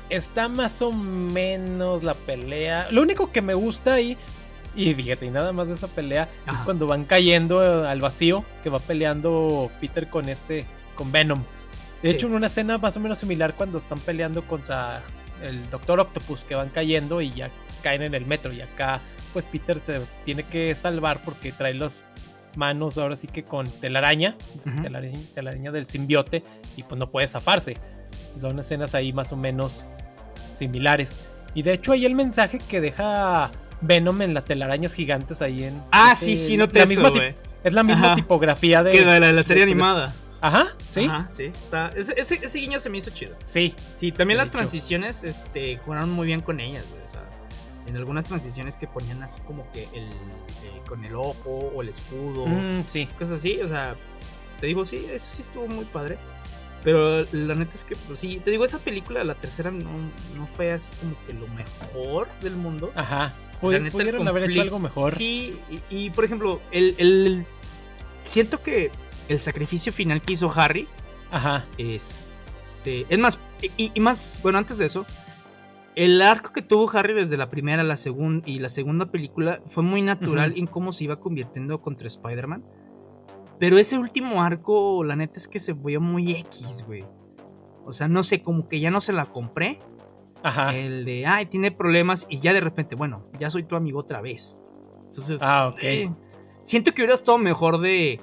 Está más o menos la pelea. Lo único que me gusta ahí. Y fíjate, y nada más de esa pelea es cuando van cayendo al vacío. Que va peleando Peter con este. con Venom. De hecho, en una escena más o menos similar cuando están peleando contra el Doctor Octopus que van cayendo y ya caen en el metro y acá pues Peter se tiene que salvar porque trae las manos ahora sí que con telaraña, telaraña, del simbiote y pues no puede zafarse. Son escenas ahí más o menos similares. Y de hecho ahí el mensaje que deja Venom en las telarañas gigantes ahí en... Ah, sí, sí, no te la misma Es la misma tipografía de... Que la, la, serie animada. Ajá, sí. Ajá, sí. Está, ese, ese, guiño se me hizo chido. Sí. Sí, también las transiciones este, jugaron muy bien con ellas, güey. O sea, en algunas transiciones que ponían así como que el eh, con el ojo o el escudo. Mm, sí. Cosas así, o sea, te digo, sí, eso sí estuvo muy padre. Pero la neta es que, pues sí, te digo, esa película, la tercera, no, no fue así como que lo mejor del mundo. Ajá. pudieron haber hecho algo mejor. Sí, y, por ejemplo, el, siento que el sacrificio final que hizo Harry. Ajá. Este. Es más, y, más, bueno, antes de eso. El arco que tuvo Harry desde la primera la segunda y la segunda película fue muy natural en cómo se iba convirtiendo contra Spider-Man. Pero ese último arco, la neta es que se vio muy X, güey. O sea, no sé, como que ya no se la compré. Ajá. El de, ay, tiene problemas y ya de repente, bueno, ya soy tu amigo otra vez. Entonces, ah, ok. Eh, siento que hubiera estado mejor de,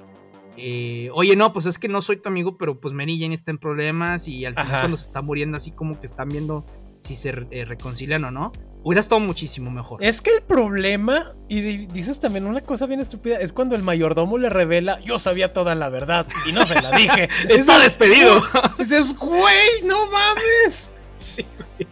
eh, oye, no, pues es que no soy tu amigo, pero pues Mary Jane está en problemas y al final cuando se está muriendo así como que están viendo si se eh, reconcilian o no. Hubiera estado muchísimo mejor. Es que el problema, y dices también una cosa bien estúpida, es cuando el mayordomo le revela, yo sabía toda la verdad y no se la dije. Está despedido. Dices, güey, no mames. Sí, güey.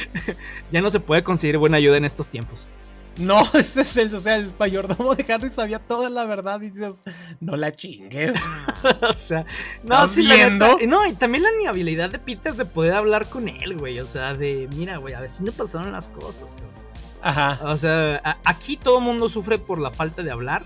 ya no se puede conseguir buena ayuda en estos tiempos. No, ese es el, o sea, el mayordomo de Harry sabía toda la verdad y dices, no la chingues. o sea, no, sí, viendo? no, y también la habilidad de Peter de poder hablar con él, güey. O sea, de, mira, güey, a ver si no pasaron las cosas, güey. Ajá. O sea, aquí todo el mundo sufre por la falta de hablar.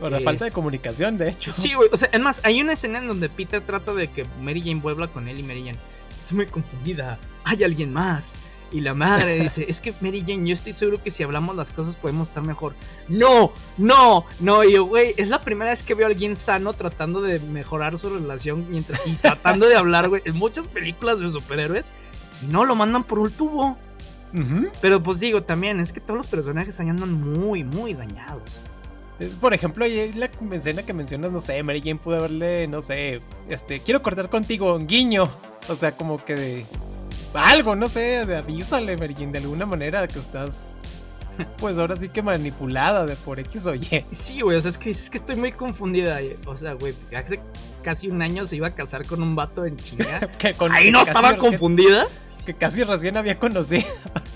Por la falta de comunicación, de hecho. Sí, güey. O sea, es más, hay una escena en donde Peter trata de que Mary Jane vuelva con él y Mary Jane, estoy muy confundida. Hay alguien más. Y la madre dice, es que Mary Jane, yo estoy seguro que si hablamos las cosas podemos estar mejor. No, no, no. Y yo, güey, es la primera vez que veo a alguien sano tratando de mejorar su relación mientras, y tratando de hablar, güey, en muchas películas de superhéroes. Y no, lo mandan por un tubo. Pero pues digo, también es que todos los personajes andan muy, muy dañados. Por ejemplo, ahí la escena que mencionas, no sé, Mary Jane pudo haberle, no sé, este, quiero cortar contigo, guiño. O sea, como que de, algo, no sé, de avísale, Mergin, de alguna manera que estás. Pues ahora sí que manipulada de por X o Y. Sí, güey, o sea, es que, es que estoy muy confundida. O sea, güey, hace casi un año se iba a casar con un vato en China. Ahí no estaba confundida. Que casi recién había conocido.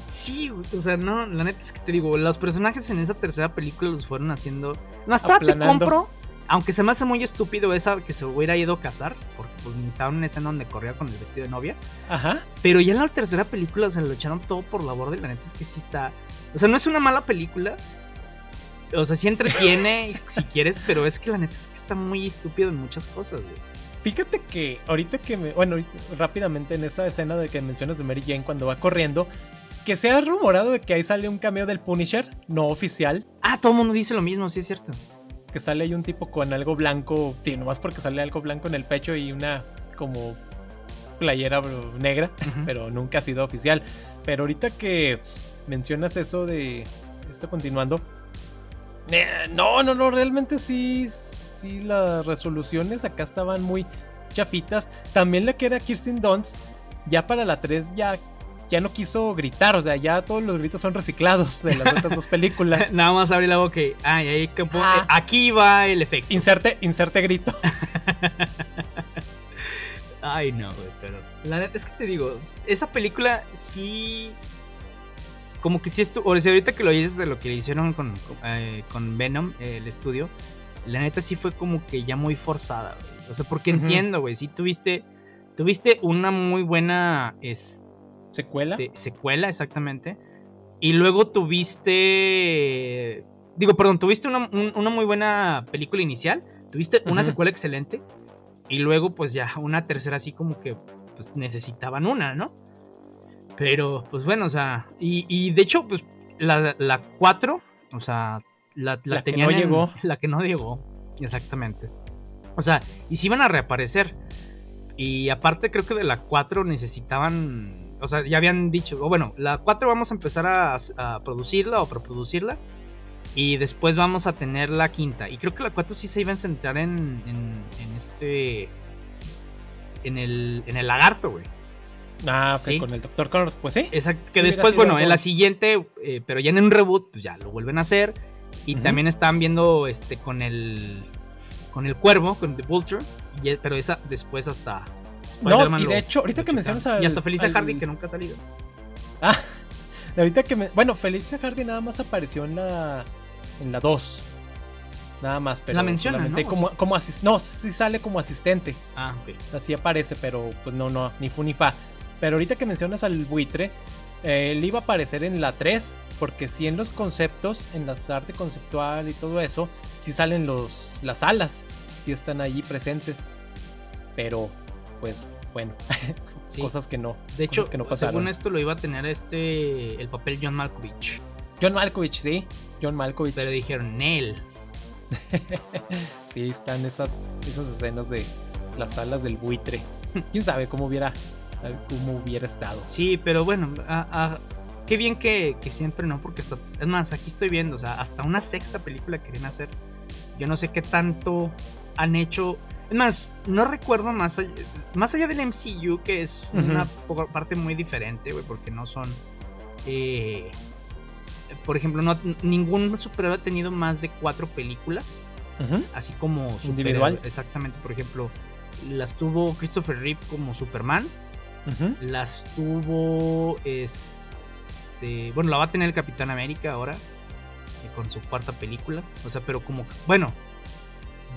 Sí, güey, o sea, no, la neta es que te digo, los personajes en esa tercera película los fueron haciendo. No, hasta te compro aunque se me hace muy estúpido esa que se hubiera ido a casar, porque pues necesitaba una escena donde corría con el vestido de novia. Ajá. Pero ya en la tercera película se lo echaron todo por la borda y la neta es que sí está. O sea, no es una mala película. O sea, sí entretiene si quieres, pero es que la neta es que está muy estúpido en muchas cosas, güey. Fíjate que ahorita que me. Bueno, rápidamente en esa escena de que mencionas de Mary Jane cuando va corriendo. Que se ha rumorado de que ahí sale un cameo del Punisher, no oficial. Ah, todo el mundo dice lo mismo, sí es cierto que sale ahí un tipo con algo blanco, no nomás porque sale algo blanco en el pecho y una como playera negra, pero nunca ha sido oficial. Pero ahorita que mencionas eso de esto continuando, no, no, no, realmente sí, sí las resoluciones acá estaban muy chafitas. También la que era Kirsten Dunst, ya para la 3 ya ya no quiso gritar, o sea, ya todos los gritos son reciclados de las otras dos películas. Nada más abrir la boca y, ay, ahí ah. aquí va el efecto. Inserte, inserte grito. ay, no, güey, pero la neta es que te digo, esa película sí como que sí estuvo, o sea, ahorita que lo dices de lo que le hicieron con, eh, Venom, el estudio, la neta sí fue como que ya muy forzada, güey. O sea, porque entiendo, güey, sí tuviste, tuviste una muy buena, este, ¿Secuela? secuela, exactamente. Y luego tuviste. Digo, perdón, tuviste una, muy buena película inicial. Tuviste una secuela excelente. Y luego, pues ya, una tercera así como que pues, necesitaban una, ¿no? Pero, pues bueno, o sea. Y, de hecho, pues la, la 4, o sea, la, la, que no llegó. La que no llegó, exactamente. O sea, y si iban a reaparecer. Y aparte, creo que de la 4 necesitaban o sea, ya habían dicho, o bueno, la 4 vamos a empezar a, producirla o preproducirla. Y después vamos a tener la quinta. Y creo que la 4 sí se iba a centrar en, en, este. En el, en el lagarto, güey. Ah, sí. con el Dr. Connors, pues sí. Exacto. Que después, bueno, en la siguiente, eh, pero ya en un reboot, pues ya lo vuelven a hacer. Y también están viendo este con el. Con el cuervo, con The Vulture. pero esa después hasta no, y de hecho, ahorita que mencionas a. Y hasta Felicia Hardy, que nunca ha salido. Ah, ahorita que me. Bueno, Felicia Hardy nada más apareció en la. En la 2. Nada más, pero. La menciona, ¿no? Como, como no, sí sale como asistente. Ah, ok. Así aparece, pero pues no, no, ni fu ni fa. Pero ahorita que mencionas al buitre, eh, él iba a aparecer en la 3, porque si en los conceptos, en las arte conceptual y todo eso, sí salen los, las alas, sí están allí presentes. Pero, pues, bueno, cosas que no. De hecho, que no según esto lo iba a tener este, el papel John Malkovich. John Malkovich, sí, John Malkovich. Pero dijeron, Nel. sí, están esas, esas escenas de las alas del buitre. Quién sabe cómo hubiera, cómo hubiera estado. Sí, pero bueno, qué bien que, siempre no, porque es más, aquí estoy viendo, o sea, hasta una sexta película querían hacer. Yo no sé qué tanto han hecho. Es más, no recuerdo más allá, más allá del MCU, que es una parte muy diferente, güey, porque no son. Eh, por ejemplo, no, ningún superhéroe ha tenido más de cuatro películas. Así como individual. Exactamente, por ejemplo, las tuvo Christopher Reeve como Superman. Las tuvo este. Bueno, la va a tener el Capitán América ahora. Eh, con su cuarta película. O sea, pero como. Bueno.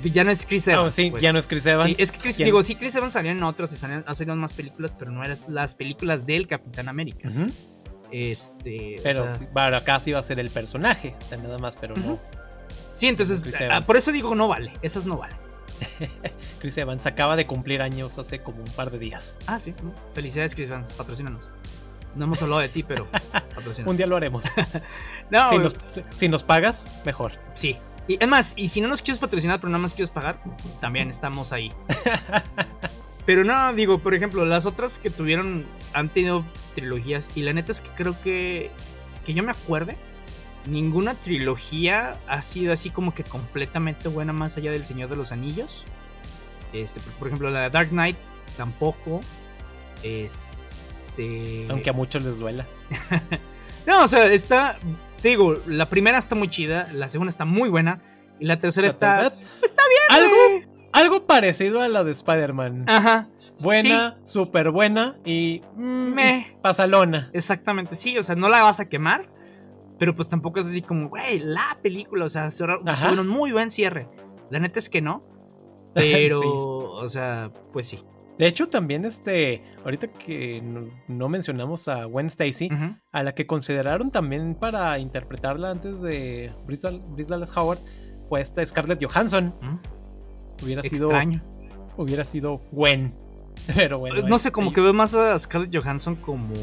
Ya no es Chris oh, Evans. sí, pues. ya no es Chris Evans. Sí, es que Chris, digo, sí, Chris Evans salía en otros y salían, salieron más películas, pero no eran las películas del Capitán América. Este. Pero acá sí va a ser el personaje. O sea, nada más, pero no. Sí, entonces. Ah, por eso digo, no vale. Esas no valen. Chris Evans acaba de cumplir años hace como un par de días. Ah, sí. Felicidades, Chris Evans. Patrocínanos. No hemos hablado de ti, pero patrocínanos. un día lo haremos. no, si, nos, si nos pagas, mejor. Sí, y es más, y si no nos quieres patrocinar, pero nada más quieres pagar, también estamos ahí. Pero no, digo, por ejemplo, las otras que tuvieron han tenido trilogías y la neta es que creo que, que yo me acuerde, ninguna trilogía ha sido así como que completamente buena más allá del Señor de los Anillos. Este, por ejemplo, la de Dark Knight tampoco. Este. Aunque a muchos les duela. no, o sea, está. Te digo, la primera está muy chida, la segunda está muy buena. Y la tercera está. Está bien. Algo, algo parecido a la de Spider-Man. Ajá. Buena, súper buena y. Mm, Me. Pasalona. Exactamente, sí, o sea, no la vas a quemar. Pero pues tampoco es así como, güey, la película. O sea, tuvieron muy buen cierre. La neta es que no. Pero, o sea, pues sí. De hecho, también este, ahorita que no, mencionamos a Gwen Stacy, a la que consideraron también para interpretarla antes de Bryce Howard, fue esta Scarlett Johansson. Hubiera Extraño. sido. Hubiera sido Gwen. Pero bueno. No sé, como que veo más a Scarlett Johansson como.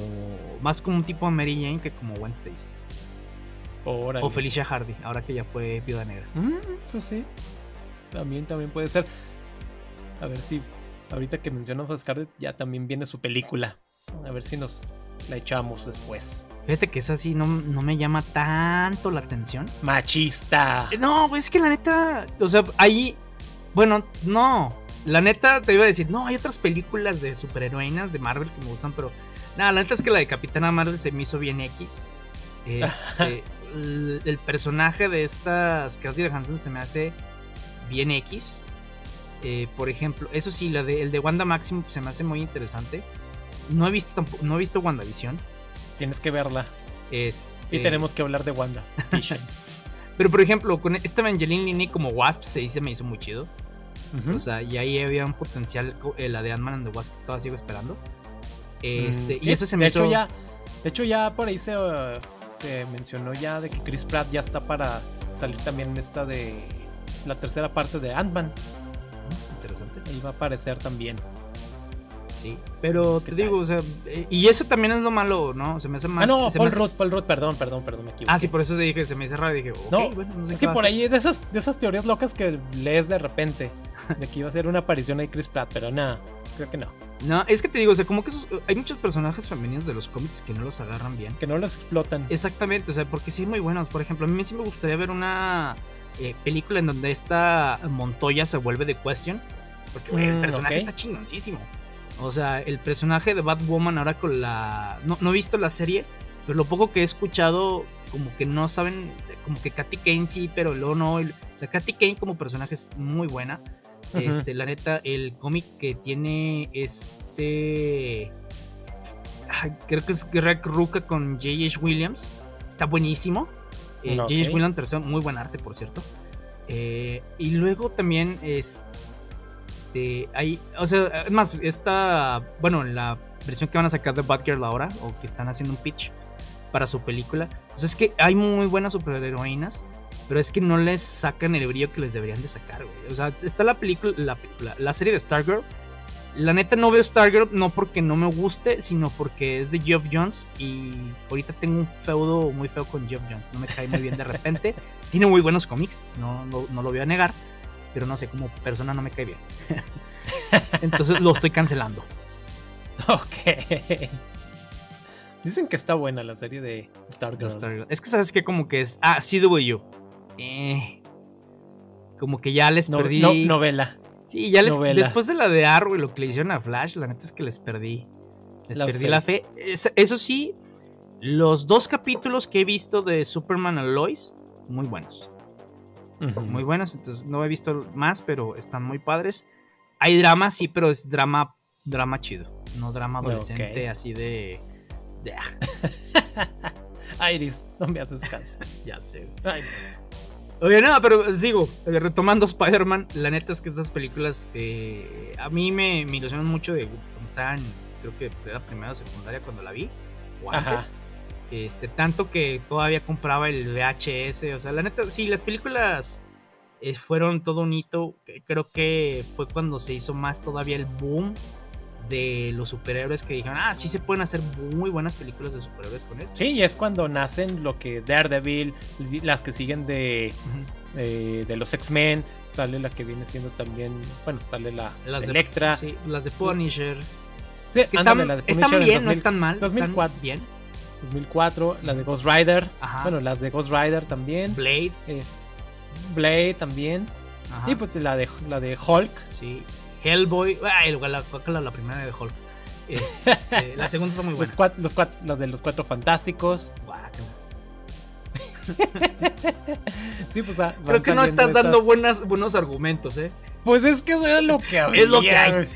Más como un tipo Mary Jane que como Gwen Stacy. O Felicia Hardy, ahora que ya fue viuda negra. Mm, pues sí. También, también puede ser. A ver si. Ahorita que mencionamos a Scarlett, ya también viene su película. A ver si nos la echamos después. Fíjate que esa sí no, no me llama tanto la atención. Machista. No, es que la neta. O sea, ahí bueno, no. La neta te iba a decir, no, hay otras películas de superheroínas de Marvel que me gustan, pero nada, la neta es que la de Capitana Marvel se me hizo bien X. Este, el, personaje de esta Scarlett Johansson se me hace bien X. Eh, por ejemplo, eso sí, la de, el de Wanda Maximoff se me hace muy interesante. No he visto tampoco, no he visto WandaVision. Tienes que verla. Este... Y tenemos que hablar de Wanda. Pero por ejemplo, con esta Evangeline Lini como Wasp se, se me hizo muy chido. O sea, y ahí había un potencial, eh, la de Ant-Man and the Wasp, todavía sigo esperando. Este, mm, y ese se me de hizo... Hecho ya, de hecho, ya por ahí se, se mencionó ya de que Chris Pratt ya está para salir también en esta de la tercera parte de Ant-Man. Interesante. Ahí va a aparecer también. Sí, pero te digo, o sea, eh, y eso también es lo malo, ¿no? Se me hace mal. Ah, no, Paul, Rudd, Paul Rudd, perdón, perdón, perdón, me equivoqué. Ah, sí, por eso dije, se me hizo raro, dije, no, bueno, no sé Es que por ahí de esas, de esas teorías locas que lees de repente, de que iba a ser una aparición ahí Chris Pratt, pero nada, creo que no. No, es que te digo, o sea, como que hay muchos personajes femeninos de los cómics que no los agarran bien. Que no los explotan. Exactamente, o sea, porque sí muy buenos. Por ejemplo, a mí sí me gustaría ver una eh, película en donde esta Montoya se vuelve de Question. Porque el mm, personaje está chingoncísimo. O sea, el personaje de Batwoman ahora con la... No, he visto la serie, pero lo poco que he escuchado, como que no saben, como que Katy Kane sí, pero luego no. O sea, Katy Kane como personaje es muy buena. Este, la neta, el cómic que tiene este... creo que es Greg Ruka con J.H. Williams. Está buenísimo. Eh, J.H. Williams, tercero, muy buen arte, por cierto. Eh, y luego también, este este, hay, o sea, es más, esta, bueno, la versión que van a sacar de Batgirl ahora, o que están haciendo un pitch, para su película. Pues es que hay muy buenas superheroínas, pero es que no les sacan el brillo que les deberían de sacar, güey. O sea, está la película, la película, la serie de Stargirl. La neta no veo Stargirl no porque no me guste, sino porque es de Geoff Jones y ahorita tengo un feudo muy feo con Geoff Jones. No me cae muy bien de repente. Tiene muy buenos cómics, no, no, no lo voy a negar, pero no sé, como persona no me cae bien. Entonces lo estoy cancelando. Ok. Dicen que está buena la serie de Stargirl. Es que sabes que como que es. Ah, CW. Eh, como que ya les perdí. No, novela. Sí, ya les. Después de la de Arrow y lo que le hicieron a Flash, la neta es que les perdí. Les perdí la fe. eso sí, los dos capítulos que he visto de Superman and Lois, muy buenos. Muy buenos. Entonces no he visto más, pero están muy padres. Hay drama, sí, pero es drama, drama chido. No drama adolescente así de Iris, no me haces caso. ya sé. Oye, nada, pero sigo, eh, retomando Spider-Man, la neta es que estas películas eh, a mí me, me, ilusionan mucho de cuando estaban, creo que era primera o secundaria cuando la vi, o antes. Este, tanto que todavía compraba el VHS, o sea, la neta, sí, las películas eh, fueron todo un hito, creo que fue cuando se hizo más todavía el boom de los superhéroes que dijeron, ah, sí se pueden hacer muy buenas películas de superhéroes con esto. Sí, y es cuando nacen lo que Daredevil, las que siguen de, de, los X-Men, sale la que viene siendo también, bueno, sale la las de Electra. sí, las de Punisher. Sí, están, la de están bien, no están mal. 2004. Están bien. 2004, la de Ghost Rider. Bueno, las de Ghost Rider también. Blade. Blade también. Y pues la de, la de Hulk. Sí. Hellboy. Ay, la, la, la primera de Hulk. Este, la segunda fue muy buena. Los, cuatro, los, cuatro, los de los cuatro fantásticos. sí, pues ah, Creo que no estás dando buenas, buenos argumentos, ¿eh? Pues es que eso era lo que había. es lo que hay.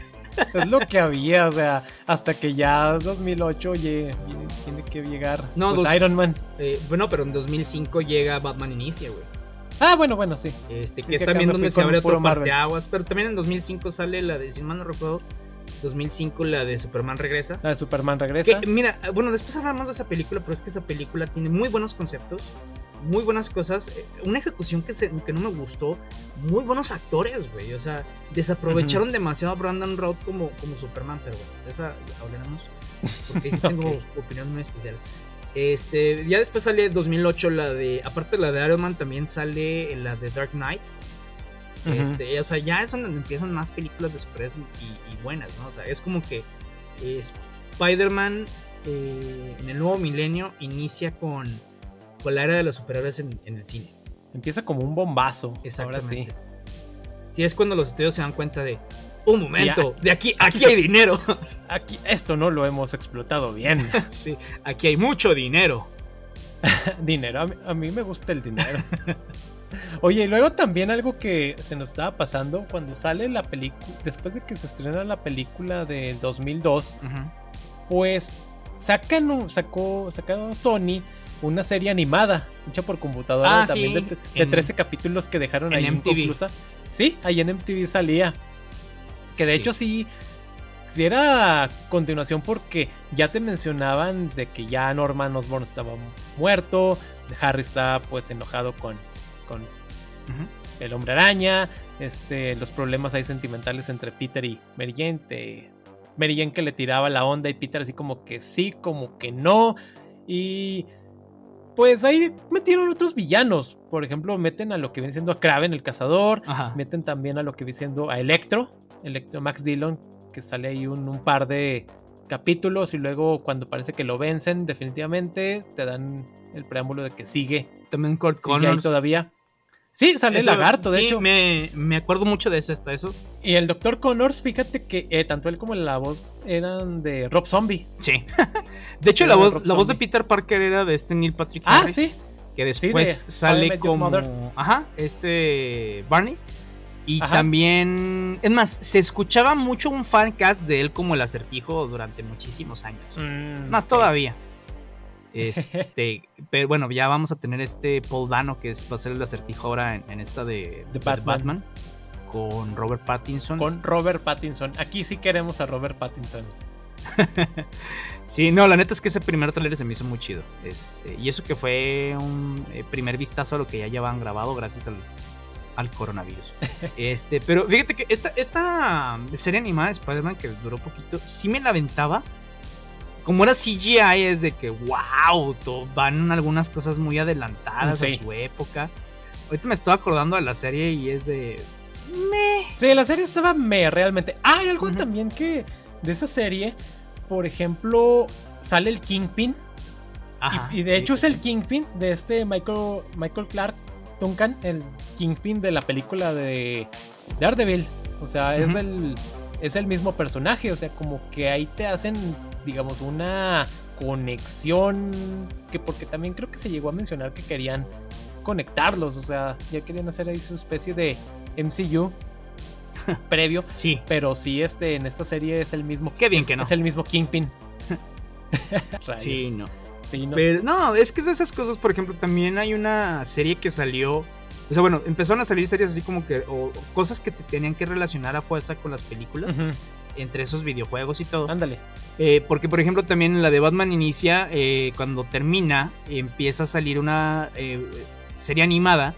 Es lo que había, o sea, hasta que ya 2008 llegue, tiene que llegar no, pues Iron Man. Eh, bueno, pero en 2005 llega Batman Inicia, güey. Ah, bueno, bueno, sí. Este, que es también donde se abre otro aguas Pero también en 2005 sale la de, si mal no recuerdo, 2005 la de Superman Regresa. La de Superman Regresa. mira, bueno, después hablamos de esa película, pero es que esa película tiene muy buenos conceptos, muy buenas cosas, eh, una ejecución que, que no me gustó, muy buenos actores, güey. O sea, desaprovecharon demasiado a Brandon Routh como, como Superman, pero bueno, de esa hablaremos, porque sí tengo opinión muy especial. Este, ya después sale 2008 la de, aparte de la de Iron Man, también sale la de Dark Knight. Este, o sea, ya es donde empiezan más películas de superhéroes y, buenas, ¿no? O sea, es como que Spider-Man eh, en el nuevo milenio inicia con, con la era de los superhéroes en, el cine. Empieza como un bombazo. Exactamente. sí. sí, es cuando los estudios se dan cuenta de, un momento, de aquí, aquí hay dinero. Aquí, esto no lo hemos explotado bien. sí, aquí hay mucho dinero. dinero, a mí, me gusta el dinero. Oye, y luego también algo que se nos estaba pasando cuando sale la película, después de que se estrena la película de 2002, pues sacan, sacó, sacó Sony una serie animada hecha por computadora ah, también de, 13 capítulos que dejaron ahí inconclusa. Sí, ahí en MTV salía. Que de hecho sí, era continuación porque ya te mencionaban de que ya Norman Osborn estaba muerto, Harry está pues enojado con, con el hombre araña, este, los problemas ahí sentimentales entre Peter y Mary Jane, Mary Jane que le tiraba la onda y Peter así como que sí, como que no, y pues ahí metieron otros villanos. Por ejemplo, meten a lo que viene siendo a Kraven, el cazador. Meten también a lo que viene siendo a Electro. Electro Max Dillon, que sale ahí un, par de capítulos y luego cuando parece que lo vencen definitivamente te dan el preámbulo de que sigue. También Kurt Connors. todavía. Sí, sale el lagarto, de hecho. Me, me, acuerdo mucho de eso hasta eso. Y el Dr. Connors, fíjate que eh, tanto él como la voz eran de Rob Zombie. Sí. de hecho, la voz, la voz de Peter Parker era de este Neil Patrick Harris. Ah, sí. Que después sale como. Ajá, este. Barney. Y también, es más, se escuchaba mucho un fancast de él como el acertijo durante muchísimos años. Mm, más todavía. Este, pero bueno, ya vamos a tener este Paul Dano que es, va a ser el acertijo ahora en, esta de, Batman. con Robert Pattinson. Con Robert Pattinson. Aquí sí queremos a Robert Pattinson. sí, no, la neta es que ese primer trailer se me hizo muy chido. Este, y eso que fue un eh, primer vistazo a lo que ya llevaban grabado gracias al, al coronavirus. este, pero fíjate que esta, esta serie animada de Spider-Man que duró poquito, sí me la aventaba. Como era CGI, es de que, wow, van algunas cosas muy adelantadas a su época. Ahorita me estoy acordando de la serie y es de. Me. Sí, la serie estaba me realmente. Ah, hay algo también que. De esa serie, por ejemplo, sale el Kingpin. y, de hecho es el Kingpin de este Michael, Michael Clark Duncan, el Kingpin de la película de Daredevil. O sea, es, el, es el mismo personaje. O sea, como que ahí te hacen, digamos, una conexión. Que porque también creo que se llegó a mencionar que querían conectarlos. O sea, ya querían hacer ahí su especie de MCU previo. Sí. Pero sí, este, en esta serie es el mismo. Qué bien que no. Es el mismo Kingpin. sí, no. ¿No? es que es de esas cosas, por ejemplo, también hay una serie que salió. O sea, bueno, empezaron a salir series así como que. O, cosas que te tenían que relacionar a fuerza con las películas. Entre esos videojuegos y todo. Ándale. Eh, porque, por ejemplo, también la de Batman inicia. Eh, cuando termina, empieza a salir una eh, serie animada.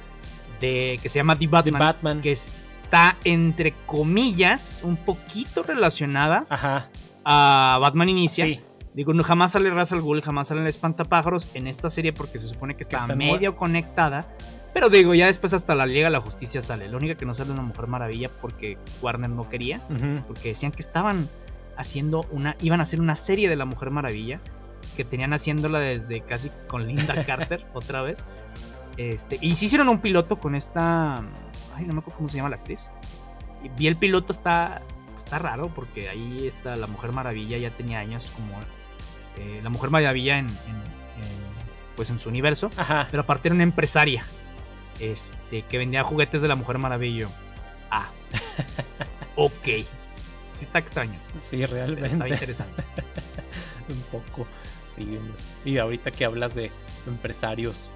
De, que se llama The Batman, The Batman. Que está, entre comillas, un poquito relacionada a Batman Inicia. Sí Digo, no, jamás sale Ra's al Ghul, jamás sale el Espantapájaros en esta serie porque se supone que está, medio conectada. Pero digo, ya después hasta la Liga de la Justicia sale. La única que no sale una Mujer Maravilla porque Warner no quería. Porque decían que estaban haciendo una. iban a hacer una serie de la Mujer Maravilla. Que tenían haciéndola desde casi con Linda Carter otra vez. Este, y sí hicieron un piloto con esta. Ay, no me acuerdo cómo se llama la actriz. Y vi el piloto, está. Está raro porque ahí está la Mujer Maravilla, ya tenía años como eh, la Mujer Maravilla en, pues en su universo, pero aparte era una empresaria este, que vendía juguetes de la Mujer Maravilla. Ah, ok. Sí está extraño. Sí, realmente. Está interesante. Un poco, sí. Y ahorita que hablas de empresarios,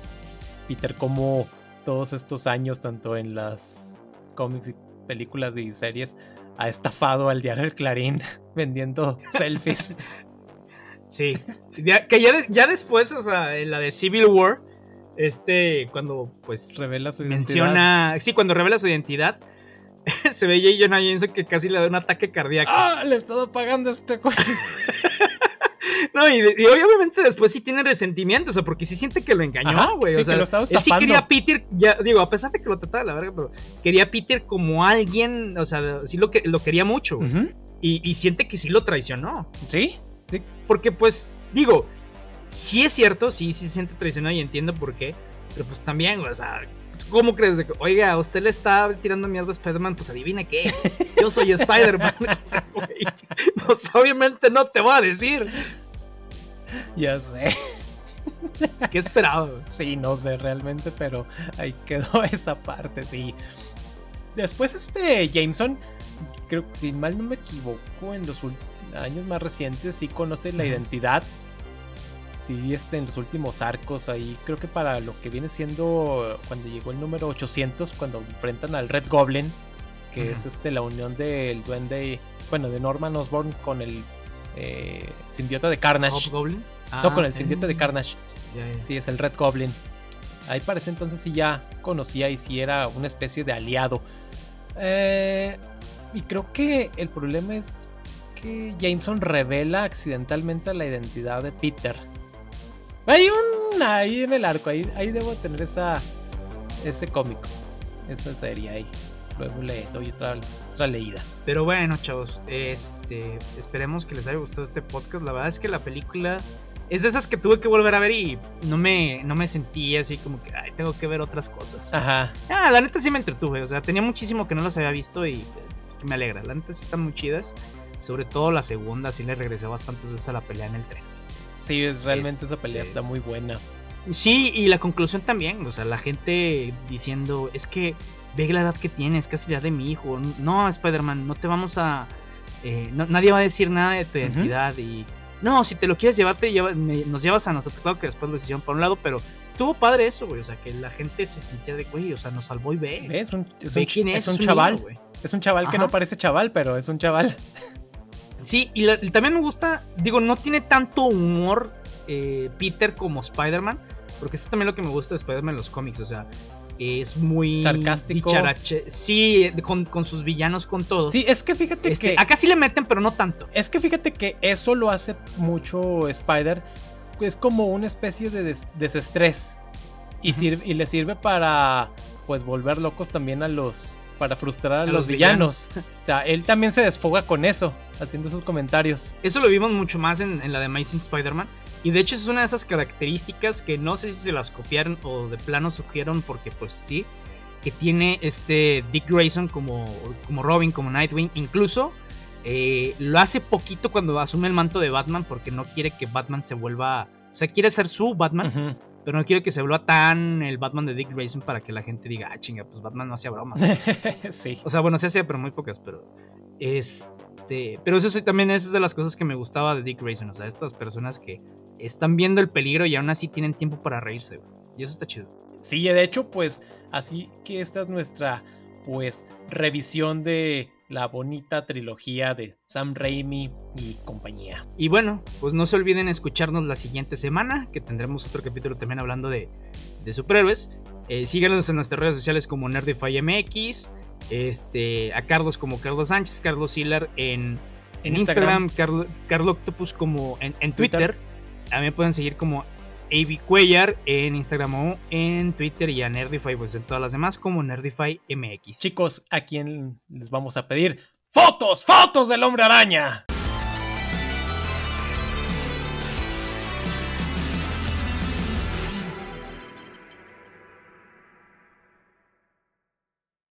Peter, como todos estos años, tanto en las cómics y películas y series, ha estafado al diario El Clarín vendiendo selfies Sí. que ya, después, o sea, en la de Civil War, este, cuando pues revela su menciona, sí, cuando revela su identidad, se ve J. Jonah Jameson que casi le da un ataque cardíaco. ¡Ah! Le he estado pagando este güey. no, y, obviamente después sí tiene resentimiento, o sea, porque sí siente que lo engañó, güey. o sea, lo estaba él sí quería a Peter, ya, digo, a pesar de que lo trataba la verga, pero quería a Peter como alguien, o sea, sí lo, que, lo quería mucho. y, y, siente que sí lo traicionó. Sí, porque pues, digo, sí es cierto, sí, sí se siente traicionado y entiendo por qué, pero pues también, o sea, ¿cómo crees? De que, Oiga, usted le está tirando mierda a Spider-Man, pues adivine qué, yo soy Spider-Man. pues obviamente no te voy a decir. Ya sé. ¿Qué esperaba? Sí, no sé realmente, pero ahí quedó esa parte, sí. Después este Jameson, creo que si mal no me equivoco, en los últimos años más recientes sí conoce la identidad. Sí, este, en los últimos arcos ahí, creo que para lo que viene siendo cuando llegó el número 800, cuando enfrentan al Red Goblin, que es este la unión del duende, bueno, de Norman Osborn con el eh, simbiota de Carnage. Goblin? no, con el ah, simbiota de Carnage. Sí, es el Red Goblin. Ahí parece entonces sí ya conocía y sí era una especie de aliado. Eh, y creo que el problema es que Jameson revela accidentalmente la identidad de Peter. Hay un ahí en el arco, ahí, ahí debo tener esa ese cómico, esa serie ahí. Luego le doy otra, otra leída. Pero bueno, chavos, este, esperemos que les haya gustado este podcast. La verdad es que la película es de esas que tuve que volver a ver y no me, no me sentí así como que, ay, tengo que ver otras cosas. Ajá. Ah, la neta sí me entretuve, o sea, tenía muchísimo que no las había visto y que me alegra. La neta sí están muy chidas. Sobre todo la segunda, sí le regresé bastantes veces a la pelea en el tren. Sí, realmente esa pelea este, está muy buena. Sí, y la conclusión también, o sea, la gente diciendo, es que ve la edad que tienes, casi la de mi hijo. No, Spider-Man, no te vamos a... Eh, nadie va a decir nada de tu identidad y... No, si te lo quieres llevar, nos llevas a nosotros. Claro que después lo hicieron por un lado, pero estuvo padre eso, güey. O sea, que la gente se sintiera de, güey, o sea, nos salvó y ve. Es un, es un, quién es, es un, chaval. es un chaval que no parece chaval, pero es un chaval. Sí, y, también me gusta, digo, no tiene tanto humor eh, Peter como Spider-Man, porque eso es también lo que me gusta de Spider-Man en los cómics, o sea, es muy sarcástico. Sí, con, sus villanos, con todos. Sí, es que fíjate este, que. Acá sí le meten, pero no tanto. Es que fíjate que eso lo hace mucho Spider. Es como una especie de desestrés. Y, y le sirve para pues volver locos también a los. Para frustrar a, los, villanos. o sea, él también se desfoga con eso, haciendo esos comentarios. Eso lo vimos mucho más en, en la de Amazing Spider-Man y de hecho es una de esas características que no sé si se las copiaron o de plano surgieron porque pues sí, que tiene este Dick Grayson como, como Robin, como Nightwing. Incluso eh, lo hace poquito cuando asume el manto de Batman porque no quiere que Batman se vuelva... O sea, quiere ser su Batman, pero no quiere que se vuelva tan el Batman de Dick Grayson para que la gente diga, ah, chinga, pues Batman no hacía bromas. sí. O sea, bueno, se hacía, pero muy pocas, pero... Este, pero eso sí también es de las cosas que me gustaba de Dick Grayson, o sea, estas personas que están viendo el peligro y aún así tienen tiempo para reírse, Y eso está chido. Sí, de hecho, pues así que esta es nuestra pues revisión de la bonita trilogía de Sam Raimi y compañía. Y bueno, pues no se olviden escucharnos la siguiente semana, que tendremos otro capítulo también hablando de, de superhéroes. Eh, síganos en nuestras redes sociales como Nerdify MX, este, a Carlos como Carlos Sánchez, Carlos Hiller en, en Instagram, Carlos Octopus como en, Twitter. También pueden seguir como AB Cuellar en Instagram o en Twitter y a Nerdify, pues en todas las demás como Nerdify MX. Chicos, ¿a quién les vamos a pedir? ¡Fotos! ¡Fotos del hombre araña!